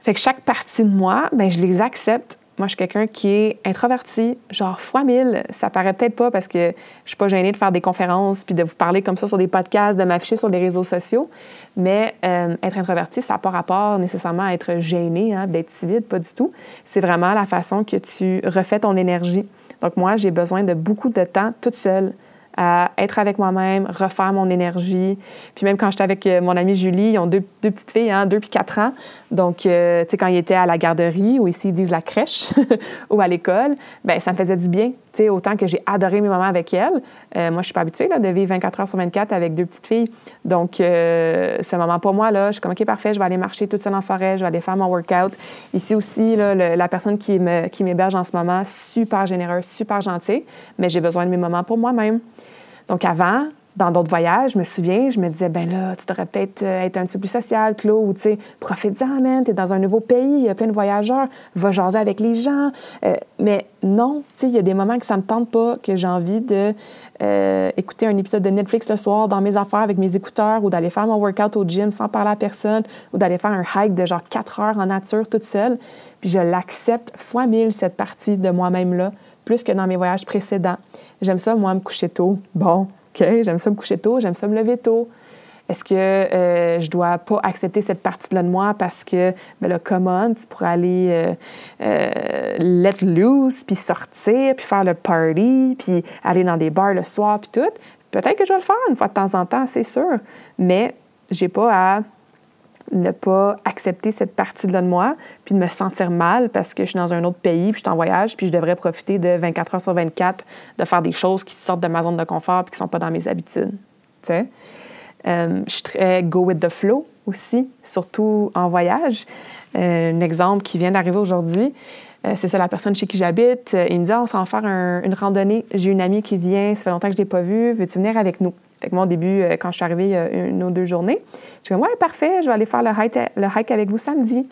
Fait que chaque partie de moi, ben, je les accepte moi, je suis quelqu'un qui est introverti, genre fois mille. Ça paraît peut-être pas parce que je suis pas gênée de faire des conférences puis de vous parler comme ça sur des podcasts, de m'afficher sur les réseaux sociaux. Mais euh, être introverti, ça n'a pas rapport nécessairement à être gêné, hein, d'être timide, pas du tout. C'est vraiment la façon que tu refais ton énergie. Donc moi, j'ai besoin de beaucoup de temps toute seule à être avec moi-même, refaire mon énergie. Puis même quand j'étais avec euh, mon amie Julie, ils ont deux, petites filles, hein, deux puis quatre ans. Donc, euh, tu sais, quand ils étaient à la garderie, ou ici ils disent la crèche, ou à l'école, ben ça me faisait du bien. Sais, autant que j'ai adoré mes moments avec elles. Euh, moi, je suis pas habituée là, de vivre 24 heures sur 24 avec deux petites filles. Donc, euh, ce moment pour moi, là, je suis comme, OK, parfait, je vais aller marcher toute seule en forêt, je vais aller faire mon workout. Ici aussi, là, la personne qui m'héberge en ce moment, super généreuse, super gentille, mais j'ai besoin de mes moments pour moi-même. Donc, avant, dans d'autres voyages, je me souviens, je me disais, ben là, tu devrais peut-être euh, être un petit peu plus social, Claude, ou tu sais, profite-en, man, t'es dans un nouveau pays, il y a plein de voyageurs, va jaser avec les gens. Euh, mais non, tu sais, il y a des moments que ça me tente pas, que j'ai envie de euh, écouter un épisode de Netflix le soir dans mes affaires avec mes écouteurs, ou d'aller faire mon workout au gym sans parler à personne, ou d'aller faire un hike de genre quatre heures en nature toute seule. Puis je l'accepte fois mille, cette partie de moi-même-là, plus que dans mes voyages précédents. J'aime ça, moi, me coucher tôt. Bon, OK, j'aime ça me coucher tôt, j'aime ça me lever tôt. Est-ce que euh, je dois pas accepter cette partie-là de moi parce que, ben là, come on, tu pourrais aller euh, euh, let loose, puis sortir, puis faire le party, puis aller dans des bars le soir, puis tout? Peut-être que je vais le faire une fois de temps en temps, c'est sûr. Mais j'ai pas à ne pas accepter cette partie-là de moi, puis de me sentir mal parce que je suis dans un autre pays, puis je suis en voyage, puis je devrais profiter de 24 heures sur 24 de faire des choses qui sortent de ma zone de confort puis qui ne sont pas dans mes habitudes. Tu? Euh, je suis très go with the flow aussi, surtout en voyage. Euh, un exemple qui vient d'arriver aujourd'hui, euh, c'est ça la personne chez qui j'habite. il me dit, ah, on s'en faire une randonnée. J'ai une amie qui vient, ça fait longtemps que je ne l'ai pas vue, veux-tu venir avec nous? Fait que moi, au début, quand je suis arrivée une ou deux journées, je suis comme, ouais, parfait, je vais aller faire le hike, avec vous samedi.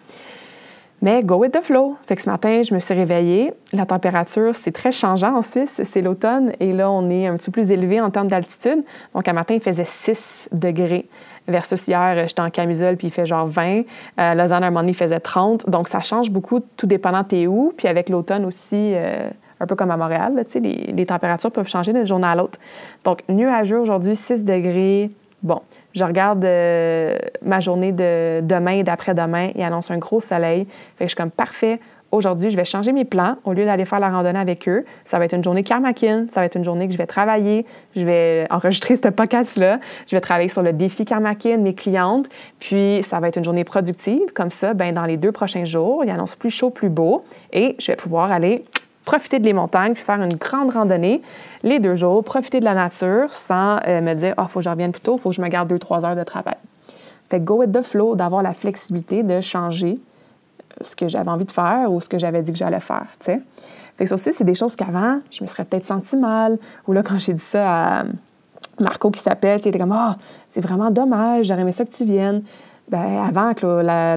Mais go with the flow. Fait que ce matin, je me suis réveillée. La température, c'est très changeant en Suisse. C'est l'automne et là, on est un petit peu plus élevé en termes d'altitude. Donc, à matin, il faisait 6 degrés. Versus hier, j'étais en camisole puis il fait genre 20. Euh, Lausanne, à un moment donné, il faisait 30. Donc, ça change beaucoup, tout dépendant t'es où. Puis avec l'automne aussi, euh, un peu comme à Montréal, là, les, les températures peuvent changer d'une journée à l'autre. Donc, nuageux aujourd'hui, 6 degrés. Bon, je regarde euh, ma journée de demain et d'après-demain et annonce un gros soleil. Fait que je suis comme parfait. Aujourd'hui, je vais changer mes plans. Au lieu d'aller faire la randonnée avec eux, ça va être une journée Karmakin. Ça va être une journée que je vais travailler. Je vais enregistrer ce podcast-là. Je vais travailler sur le défi Karmakin, mes clientes. Puis, ça va être une journée productive. Comme ça, ben, dans les deux prochains jours, il annonce plus chaud, plus beau. Et je vais pouvoir aller profiter de les montagnes, puis faire une grande randonnée les deux jours, profiter de la nature sans euh, me dire, ah, oh, faut que je revienne plus tôt, il faut que je me garde deux, trois heures de travail. Fait go with the flow, d'avoir la flexibilité de changer euh, ce que j'avais envie de faire ou ce que j'avais dit que j'allais faire, tu sais. Fait que ça aussi, c'est des choses qu'avant, je me serais peut-être senti mal. Ou là, quand j'ai dit ça à Marco qui s'appelle, tu sais, comme, ah, c'est vraiment dommage, j'aurais aimé ça que tu viennes ben, avant que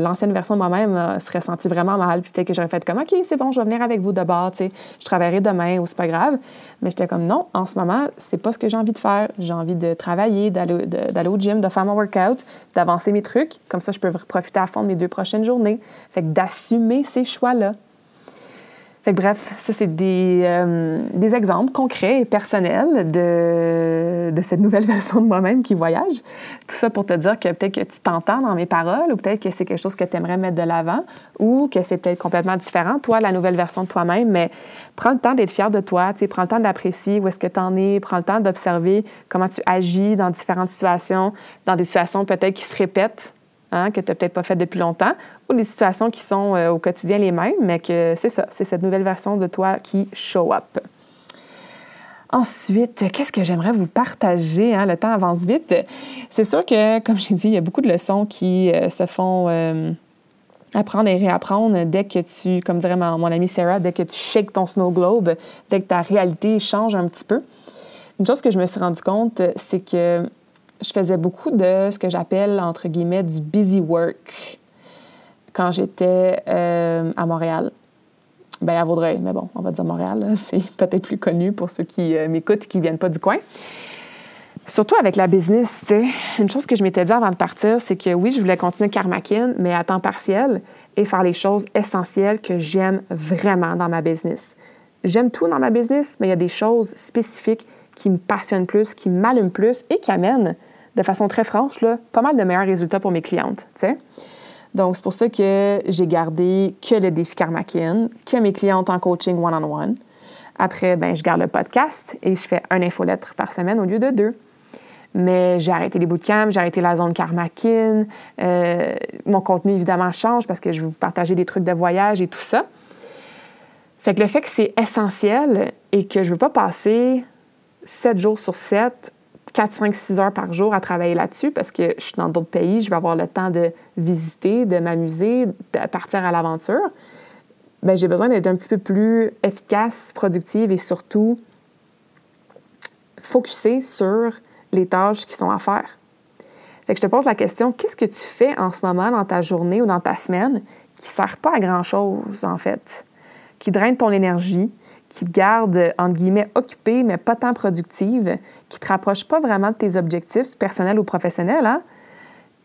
l'ancienne version de moi-même euh, serait sentie vraiment mal. Puis peut-être que j'aurais fait comme, OK, c'est bon, je vais venir avec vous d'abord, tu sais, je travaillerai demain ou c'est pas grave. Mais j'étais comme, non, en ce moment, c'est pas ce que j'ai envie de faire. J'ai envie de travailler, d'aller au gym, de faire mon workout, d'avancer mes trucs. Comme ça, je peux profiter à fond de mes deux prochaines journées. Fait que d'assumer ces choix-là. Fait que bref, ça, c'est des, euh, des, exemples concrets et personnels de, de cette nouvelle version de moi-même qui voyage. Tout ça pour te dire que peut-être que tu t'entends dans mes paroles ou peut-être que c'est quelque chose que tu aimerais mettre de l'avant ou que c'est peut-être complètement différent, toi, la nouvelle version de toi-même. Mais prends le temps d'être fier de toi, prends le temps d'apprécier où est-ce que tu en es, prends le temps d'observer comment tu agis dans différentes situations, dans des situations peut-être qui se répètent Hein, que tu n'as peut-être pas fait depuis longtemps, ou des situations qui sont euh, au quotidien les mêmes, mais que c'est ça, c'est cette nouvelle version de toi qui show up. Ensuite, qu'est-ce que j'aimerais vous partager? Hein? Le temps avance vite. C'est sûr que, comme j'ai dit, il y a beaucoup de leçons qui euh, se font euh, apprendre et réapprendre dès que tu, comme dirait mon, mon amie Sarah, dès que tu shakes ton snow globe, dès que ta réalité change un petit peu. Une chose que je me suis rendu compte, c'est que je faisais beaucoup de ce que j'appelle, entre guillemets, du busy work. quand j'étais euh, à Montréal. Ben, à Vaudreuil, mais bon, on va dire Montréal, c'est peut-être plus connu pour ceux qui euh, m'écoutent et qui ne viennent pas du coin. Surtout avec la business, tu sais, une chose que je m'étais dit avant de partir, c'est que oui, je voulais continuer Karmakin, mais à temps partiel et faire les choses essentielles que j'aime vraiment dans ma business. J'aime tout dans ma business, mais il y a des choses spécifiques qui me passionnent plus, qui m'allument plus et qui amènent, de façon très franche, là, pas mal de meilleurs résultats pour mes clientes. Donc, c'est pour ça que j'ai gardé que le défi Karmakin, que mes clientes en coaching one-on-one. Après, ben, je garde le podcast et je fais un infolettre par semaine au lieu de deux. Mais j'ai arrêté les bootcamps, j'ai arrêté la zone Karmakin. Euh, mon contenu, évidemment, change parce que je vais vous partager des trucs de voyage et tout ça. Fait que le fait que c'est essentiel et que je ne veux pas passer 7 jours sur 7, 4, 5, 6 heures par jour à travailler là-dessus parce que je suis dans d'autres pays, je vais avoir le temps de visiter, de m'amuser, de partir à l'aventure. Bien, j'ai besoin d'être un petit peu plus efficace, productive et surtout focusée sur les tâches qui sont à faire. Fait que je te pose la question, qu'est-ce que tu fais en ce moment dans ta journée ou dans ta semaine qui ne sert pas à grand-chose, en fait, qui draine ton énergie, qui te garde, entre guillemets, occupée, mais pas tant productive, qui te rapproche pas vraiment de tes objectifs personnels ou professionnels, hein?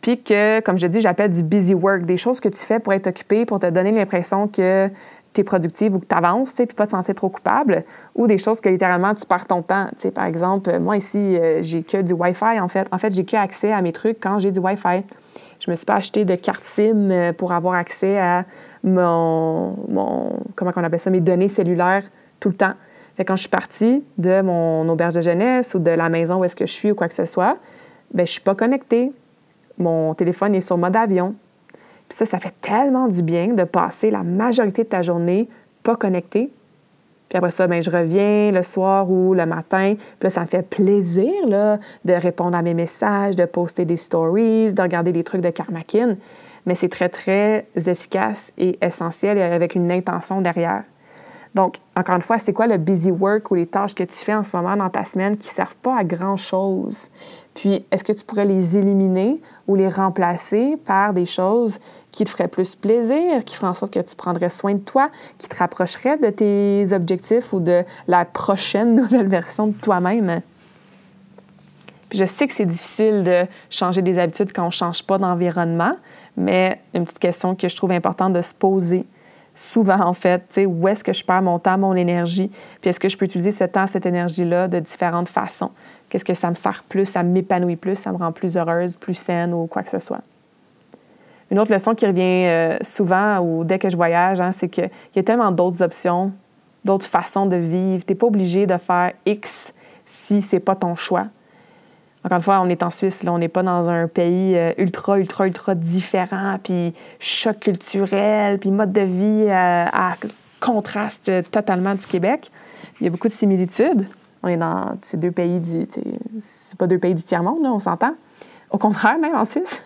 Puis que, comme je dis, j'appelle du busy work, des choses que tu fais pour être occupé, pour te donner l'impression que tu es productive ou que tu avances, puis pas te sentir trop coupable, ou des choses que littéralement tu perds ton temps. par exemple, moi ici, euh, j'ai que du Wi-Fi en fait. En fait, j'ai que accès à mes trucs quand j'ai du Wi-Fi. Je me suis pas acheté de carte SIM euh, pour avoir accès à mon, mon comment on appelle ça, mes données cellulaires tout le temps. Fait quand je suis partie de mon auberge de jeunesse ou de la maison où est-ce que je suis ou quoi que ce soit, ben je suis pas connectée. Mon téléphone est sur mode avion. Puis ça, ça fait tellement du bien de passer la majorité de ta journée pas connecté. Puis après ça, ben, je reviens le soir ou le matin. Puis ça me fait plaisir là, de répondre à mes messages, de poster des stories, de regarder des trucs de Karmakin. Mais c'est très, très efficace et essentiel avec une intention derrière. Donc, encore une fois, c'est quoi le busy work ou les tâches que tu fais en ce moment dans ta semaine qui ne servent pas à grand-chose? Puis, est-ce que tu pourrais les éliminer ou les remplacer par des choses qui te feraient plus plaisir, qui feraient en sorte que tu prendrais soin de toi, qui te rapprocheraient de tes objectifs ou de la prochaine nouvelle version de toi-même? Puis je sais que c'est difficile de changer des habitudes quand on ne change pas d'environnement, mais une petite question que je trouve importante de se poser souvent, en fait, où est-ce que je perds mon temps, mon énergie, puis est-ce que je peux utiliser ce temps, cette énergie-là de différentes façons? Qu'est-ce que ça me sert plus, ça m'épanouit plus, ça me rend plus heureuse, plus saine ou quoi que ce soit? Une autre leçon qui revient euh, souvent ou dès que je voyage, hein, c'est qu'il y a tellement d'autres options, d'autres façons de vivre. Tu n'es pas obligé de faire X si c'est pas ton choix. Encore une fois, on est en Suisse, là, on n'est pas dans un pays euh, ultra, ultra, ultra différent, puis choc culturel, puis mode de vie euh, à contraste totalement du Québec. Il y a beaucoup de similitudes. On est dans ces deux pays du... C'est pas deux pays du tiers-monde, on s'entend. Au contraire, même en Suisse.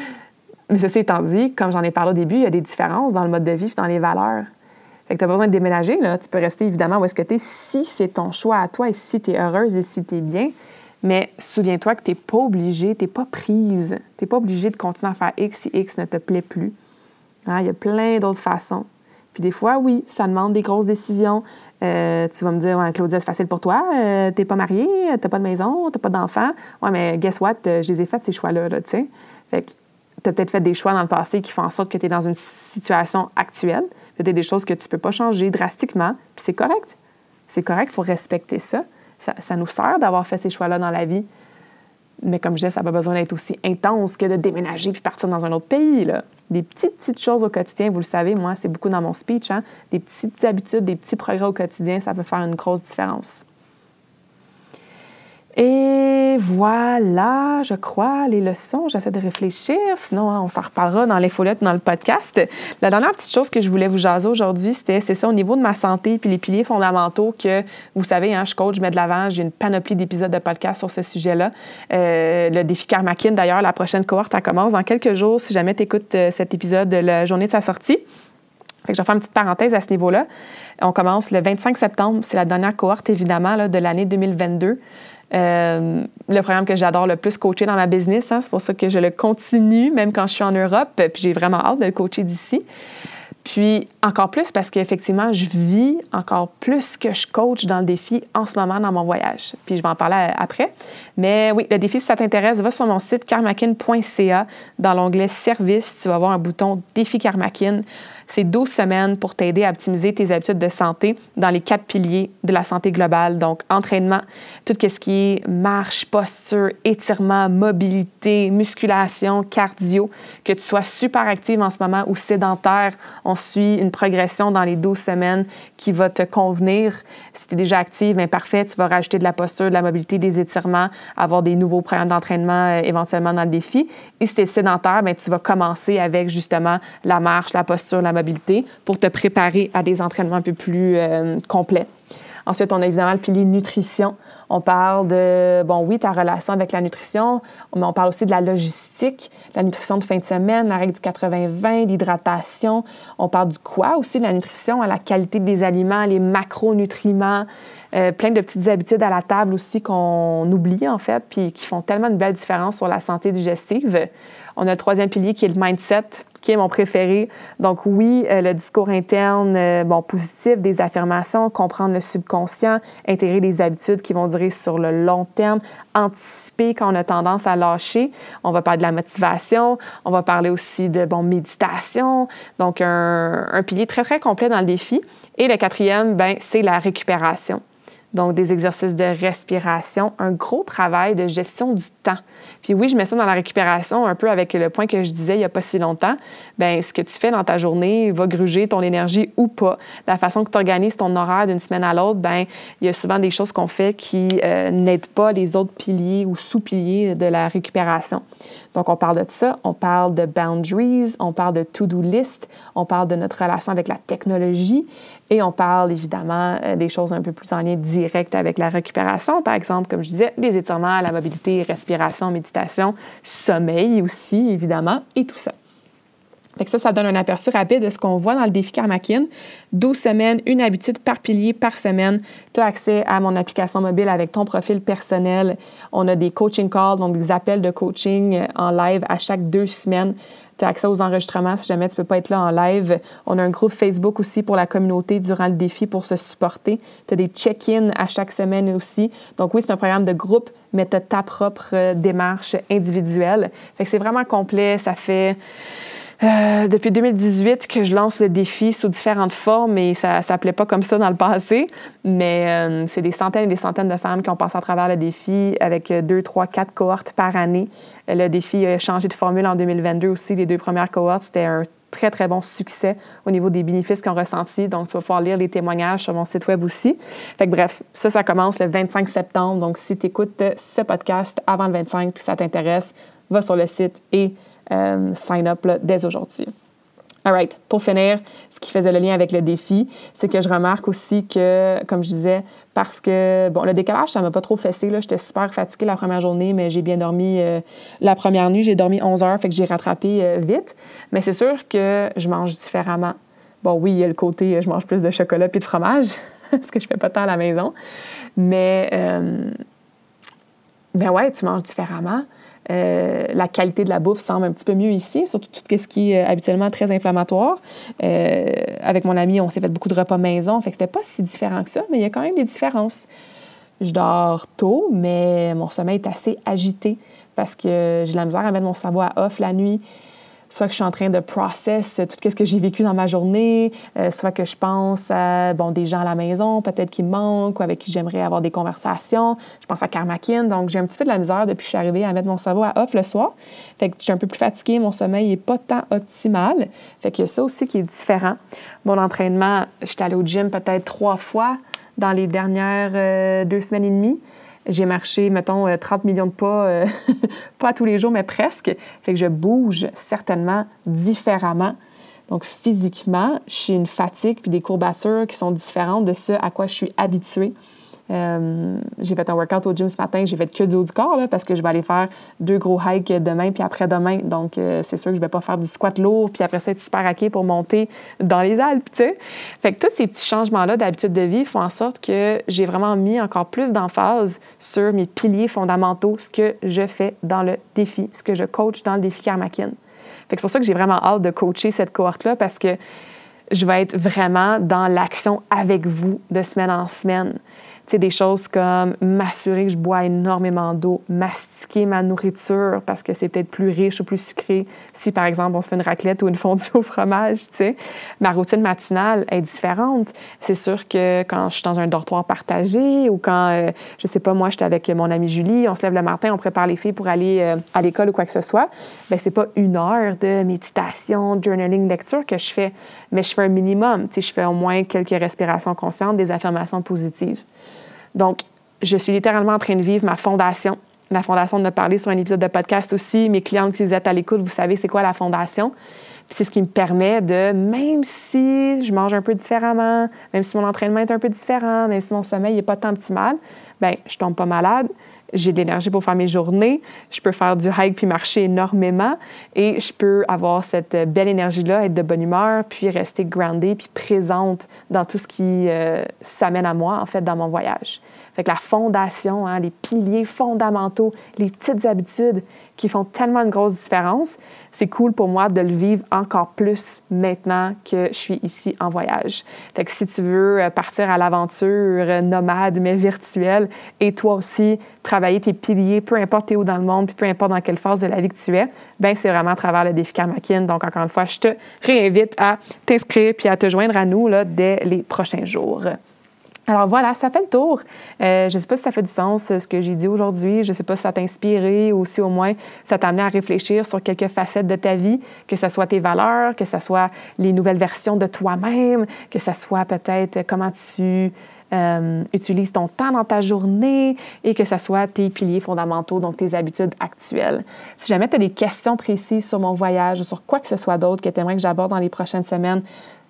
Mais ceci étant dit, comme j'en ai parlé au début, il y a des différences dans le mode de vie dans les valeurs. Fait que tu n'as pas besoin de déménager, là. Tu peux rester évidemment où est-ce que tu es si c'est ton choix à toi et si tu es heureuse et si tu es bien. Mais souviens-toi que tu n'es pas obligé, tu n'es pas prise. Tu n'es pas obligé de continuer à faire X si X ne te plaît plus. Hein, il y a plein d'autres façons. Puis des fois, oui, ça demande des grosses décisions. Euh, tu vas me dire, ouais, Claudia, c'est facile pour toi. Euh, tu n'es pas mariée, tu n'as pas de maison, tu n'as pas d'enfant. Ouais, mais guess what? Euh, je les ai faits, ces choix-là, tu sais. Fait que tu as peut-être fait des choix dans le passé qui font en sorte que tu es dans une situation actuelle. Peut-être des choses que tu peux pas changer drastiquement. Puis c'est correct. C'est correct, il faut respecter ça ça, nous sert d'avoir fait ces choix-là dans la vie. Mais comme je disais, ça n'a pas besoin d'être aussi intense que de déménager puis partir dans un autre pays. Là. Des petites, petites choses au quotidien, vous le savez, moi, c'est beaucoup dans mon speech. Hein? Des petites habitudes, des petits progrès au quotidien, ça peut faire une grosse différence. Voilà, je crois, les leçons. J'essaie de réfléchir. Sinon, hein, on s'en reparlera dans les follettes, dans le podcast. La dernière petite chose que je voulais vous jaser aujourd'hui, c'était c'est ça au niveau de ma santé puis les piliers fondamentaux que, vous savez, hein, je coach, je mets de l'avant. J'ai une panoplie d'épisodes de podcast sur ce sujet-là. Euh, le défi Karmakin, d'ailleurs, la prochaine cohorte, elle commence dans quelques jours. Si jamais tu écoutes euh, cet épisode de la journée de sa sortie. Fait que je vais faire une petite parenthèse à ce niveau-là. On commence le 25 septembre. C'est la dernière cohorte, évidemment, de l'année 2022. Euh, le programme que j'adore le plus coacher dans ma business. Hein, c'est pour ça que je le continue, même quand je suis en Europe. Puis j'ai vraiment hâte de le coacher d'ici. Puis encore plus parce qu'effectivement, je vis encore plus que je coach dans le défi en ce moment dans mon voyage. Puis je vais en parler après. Mais oui, le défi, si ça t'intéresse, va sur mon site karmakin.ca. Dans l'onglet Service, tu vas avoir un bouton Défi Karmakin. C'est 12 semaines pour t'aider à optimiser tes habitudes de santé dans les quatre piliers de la santé globale. Donc, entraînement, tout ce qui est marche, posture, étirement, mobilité, musculation, cardio, que tu sois super active en ce moment ou sédentaire. On suit une progression dans les 12 semaines qui va te convenir. Si tu es déjà active, bien parfait, tu vas rajouter de la posture, de la mobilité, des étirements, avoir des nouveaux programmes d'entraînement euh, éventuellement dans le défi. Et si tu es sédentaire, bien, tu vas commencer avec justement la marche, la posture, la mobilité pour te préparer à des entraînements un peu plus euh, complets. Ensuite, on a évidemment le pilier nutrition. On parle de, bon, oui, ta relation avec la nutrition, mais on parle aussi de la logistique, la nutrition de fin de semaine, la règle du 80-20, l'hydratation. On parle du quoi aussi, de la nutrition, à la qualité des aliments, les macronutriments, euh, plein de petites habitudes à la table aussi qu'on oublie, en fait, puis qui font tellement de belles différences sur la santé digestive. On a le troisième pilier qui est le mindset qui est mon préféré. Donc oui, euh, le discours interne, euh, bon, positif, des affirmations, comprendre le subconscient, intégrer des habitudes qui vont durer sur le long terme, anticiper quand on a tendance à lâcher. On va parler de la motivation, on va parler aussi de, bon, méditation. Donc un, un pilier très, très complet dans le défi. Et le quatrième, ben, c'est la récupération. Donc, des exercices de respiration, un gros travail de gestion du temps. Puis oui, je mets ça dans la récupération un peu avec le point que je disais il n'y a pas si longtemps. Bien, ce que tu fais dans ta journée va gruger ton énergie ou pas. La façon que tu organises ton horaire d'une semaine à l'autre, bien, il y a souvent des choses qu'on fait qui euh, n'aident pas les autres piliers ou sous-piliers de la récupération. Donc, on parle de ça, on parle de boundaries, on parle de to-do list, on parle de notre relation avec la technologie et on parle évidemment euh, des choses un peu plus en lien direct avec la récupération, par exemple, comme je disais, les étirements, la mobilité, respiration, méditation, sommeil aussi, évidemment, et tout ça. Fait que ça, ça donne un aperçu rapide de ce qu'on voit dans le défi Karmakin. 12 semaines, une habitude par pilier par semaine. Tu as accès à mon application mobile avec ton profil personnel. On a des coaching calls, donc des appels de coaching euh, en live à chaque deux semaines. Tu as accès aux enregistrements si jamais tu peux pas être là en live. On a un groupe Facebook aussi pour la communauté durant le défi pour se supporter. Tu as des check-ins à chaque semaine aussi. Donc oui, c'est un programme de groupe, mais tu as ta propre euh, démarche individuelle. Fait que c'est vraiment complet. Ça fait euh, depuis 2018 que je lance le défi sous différentes formes et ça ne s'appelait pas comme ça dans le passé, mais euh, c'est des centaines et des centaines de femmes qui ont passé à travers le défi avec deux, trois, quatre cohortes par année. Le défi a changé de formule en 2022 aussi. Les deux premières cohortes, c'était un très, très bon succès au niveau des bénéfices qu'ils ont ressentis. Donc, tu vas pouvoir lire les témoignages sur mon site web aussi. Fait que bref, ça, ça commence le 25 septembre. Donc, si tu écoutes ce podcast avant le 25 puis ça t'intéresse, va sur le site et euh, sign up dès aujourd'hui. All right. Pour finir, ce qui faisait le lien avec le défi, c'est que je remarque aussi que, comme je disais, parce que, bon, le décalage, ça m'a pas trop fessé. J'étais super fatiguée la première journée, mais j'ai bien dormi euh, la première nuit. J'ai dormi 11 heures, fait que j'ai rattrapé euh, vite. Mais c'est sûr que je mange différemment. Bon, oui, il y a le côté, je mange plus de chocolat puis de fromage, parce que je fais pas tant à la maison. Mais, ben ouais, tu manges différemment. Euh, la qualité de la bouffe semble un petit peu mieux ici, surtout tout ce qui est euh, habituellement très inflammatoire. Euh, avec mon ami, on s'est fait beaucoup de repas maison, fait que c'était pas si différent que ça, mais il y a quand même des différences. Je dors tôt, mais mon sommeil est assez agité parce que j'ai la misère à mettre mon cerveau à off la nuit soit que je suis en train de process tout ce que j'ai vécu dans ma journée, euh, soit que je pense à bon, des gens à la maison, peut-être qui me manquent ou avec qui j'aimerais avoir des conversations. Je pense à Karmakin. Donc, j'ai un petit peu de la misère depuis que je suis arrivée à mettre mon cerveau à off le soir. Fait que je suis un peu plus fatiguée, mon sommeil n'est pas tant optimal. Fait que ça aussi qui est différent. Mon entraînement, je suis allée au gym peut-être trois fois dans les dernières euh, deux semaines et demie. J'ai marché, mettons, 30 euh, millions de pas, euh, pas tous les jours, mais presque. Fait que je bouge certainement différemment. Donc, physiquement, j'ai une fatigue puis des courbatures qui sont différentes de ce à quoi je suis habituée. Euh, j'ai fait un workout au gym ce matin, j'ai fait que du haut du corps là, parce que je vais aller faire deux gros hikes demain puis après-demain. Donc, euh, c'est sûr que je vais pas faire du squat lourd puis après ça être super hacké pour monter dans les Alpes, tu. Fait que tous ces petits changements-là d'habitude de vie font en sorte que j'ai vraiment mis encore plus d'emphase sur mes piliers fondamentaux, ce que je fais dans le défi, ce que je coach dans le défi Karmakin. Fait que c'est pour ça que j'ai vraiment hâte de coacher cette cohorte-là parce que je vais être vraiment dans l'action avec vous de semaine en semaine des choses comme m'assurer que je bois énormément d'eau, mastiquer ma nourriture parce que c'est peut-être plus riche ou plus sucré si, par exemple, on se fait une raclette ou une fondue au fromage, tu sais. Ma routine matinale est différente. C'est sûr que quand je suis dans un dortoir partagé ou quand, euh, je sais pas, moi, je suis avec mon amie Julie, on se lève le matin, on prépare les filles pour aller euh, à l'école ou quoi que ce soit, ben c'est pas une heure de méditation, journaling, lecture que je fais, mais je fais un minimum. Tu sais, je fais au moins quelques respirations conscientes, des affirmations positives. Donc, je suis littéralement en train de vivre ma fondation. La fondation de parler sur un épisode de podcast aussi. Mes clientes qui êtes à l'écoute, vous savez c'est quoi la fondation? c'est ce qui me permet de, même si je mange un peu différemment, même si mon entraînement est un peu différent, même si mon sommeil n'est pas tant optimal, ben je tombe pas malade, j'ai de l'énergie pour faire mes journées, je peux faire du hike puis marcher énormément et je peux avoir cette belle énergie-là, être de bonne humeur, puis rester groundée puis présente dans tout ce qui euh, s'amène à moi, en fait, dans mon voyage. Fait que la fondation, hein, les piliers fondamentaux, les petites habitudes qui font tellement une grosse différence, c'est cool pour moi de le vivre encore plus maintenant que je suis ici en voyage. Fait que si tu veux euh, partir à l'aventure euh, nomade mais virtuelle et toi aussi travailler tes piliers, peu importe où dans le monde, puis peu importe dans quelle phase de la vie que tu es, ben c'est vraiment à travers le défi Karmakin. Donc encore une fois, je te réinvite à t'inscrire puis à te joindre à nous là, dès les prochains jours. Alors voilà, ça fait le tour. Euh, je ne sais pas si ça fait du sens ce que j'ai dit aujourd'hui. Je ne sais pas si ça t'a inspiré ou si au moins ça t'a amené à réfléchir sur quelques facettes de ta vie, que ce soit tes valeurs, que ce soit les nouvelles versions de toi-même, que ce soit peut-être comment tu euh, utilises ton temps dans ta journée et que ce soit tes piliers fondamentaux, donc tes habitudes actuelles. Si jamais tu as des questions précises sur mon voyage ou sur quoi que ce soit d'autre que tu aimerais que j'aborde dans les prochaines semaines,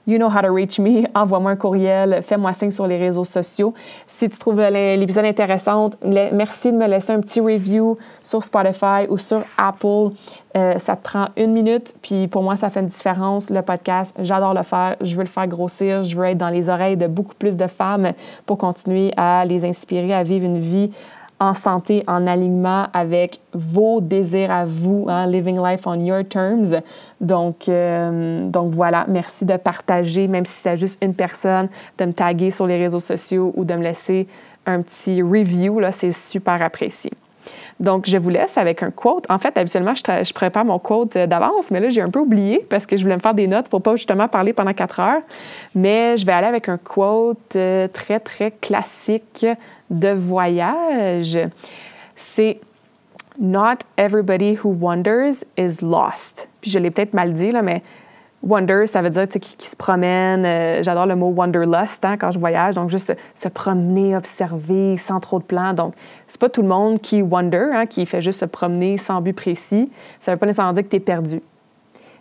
You know how to reach me. Envoie-moi un courriel, fais-moi signe sur les réseaux sociaux. Si tu trouves l'épisode intéressant, merci de me laisser un petit review sur Spotify ou sur Apple. Euh, ça te prend une minute, puis pour moi, ça fait une différence. Le podcast, j'adore le faire. Je veux le faire grossir. Je veux être dans les oreilles de beaucoup plus de femmes pour continuer à les inspirer à vivre une vie en santé, en alignement avec vos désirs à vous, hein, living life on your terms. Donc, euh, donc voilà, merci de partager, même si c'est juste une personne, de me taguer sur les réseaux sociaux ou de me laisser un petit review, là, c'est super apprécié. Donc, je vous laisse avec un quote. En fait, habituellement, je, je prépare mon quote euh, d'avance, mais là, j'ai un peu oublié parce que je voulais me faire des notes pour pas justement parler pendant quatre heures. Mais je vais aller avec un quote euh, très, très classique de voyage, c'est Not everybody who wonders is lost. Puis je l'ai peut-être mal dit, là, mais wonder, ça veut dire qui, qui se promène. Euh, j'adore le mot wanderlust hein, quand je voyage. Donc, juste se, promener, observer sans trop de plans. Donc, c'est pas tout le monde qui wonder, hein, qui fait juste se promener sans but précis. Ça veut pas nécessairement dire que tu es perdu.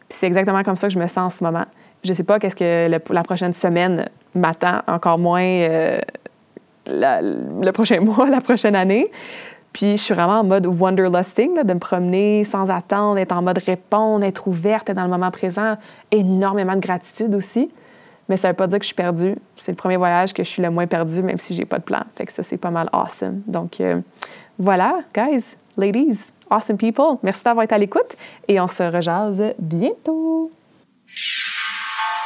Puis c'est exactement comme ça que je me sens en ce moment. Je sais pas qu'est-ce que la prochaine semaine m'attend, encore moins euh, le prochain mois, la prochaine année. Puis je suis vraiment en mode wanderlusting, de me promener sans attendre, être en mode répondre, être ouverte, être dans le moment présent. Énormément de gratitude aussi. Mais ça ne veut pas dire que je suis perdue. C'est le premier voyage que je suis le moins perdue, même si j'ai pas de plan. Fait que ça, c'est pas mal awesome. Donc euh, voilà, guys, ladies, awesome people. Merci d'avoir été à l'écoute et on se rejase bientôt.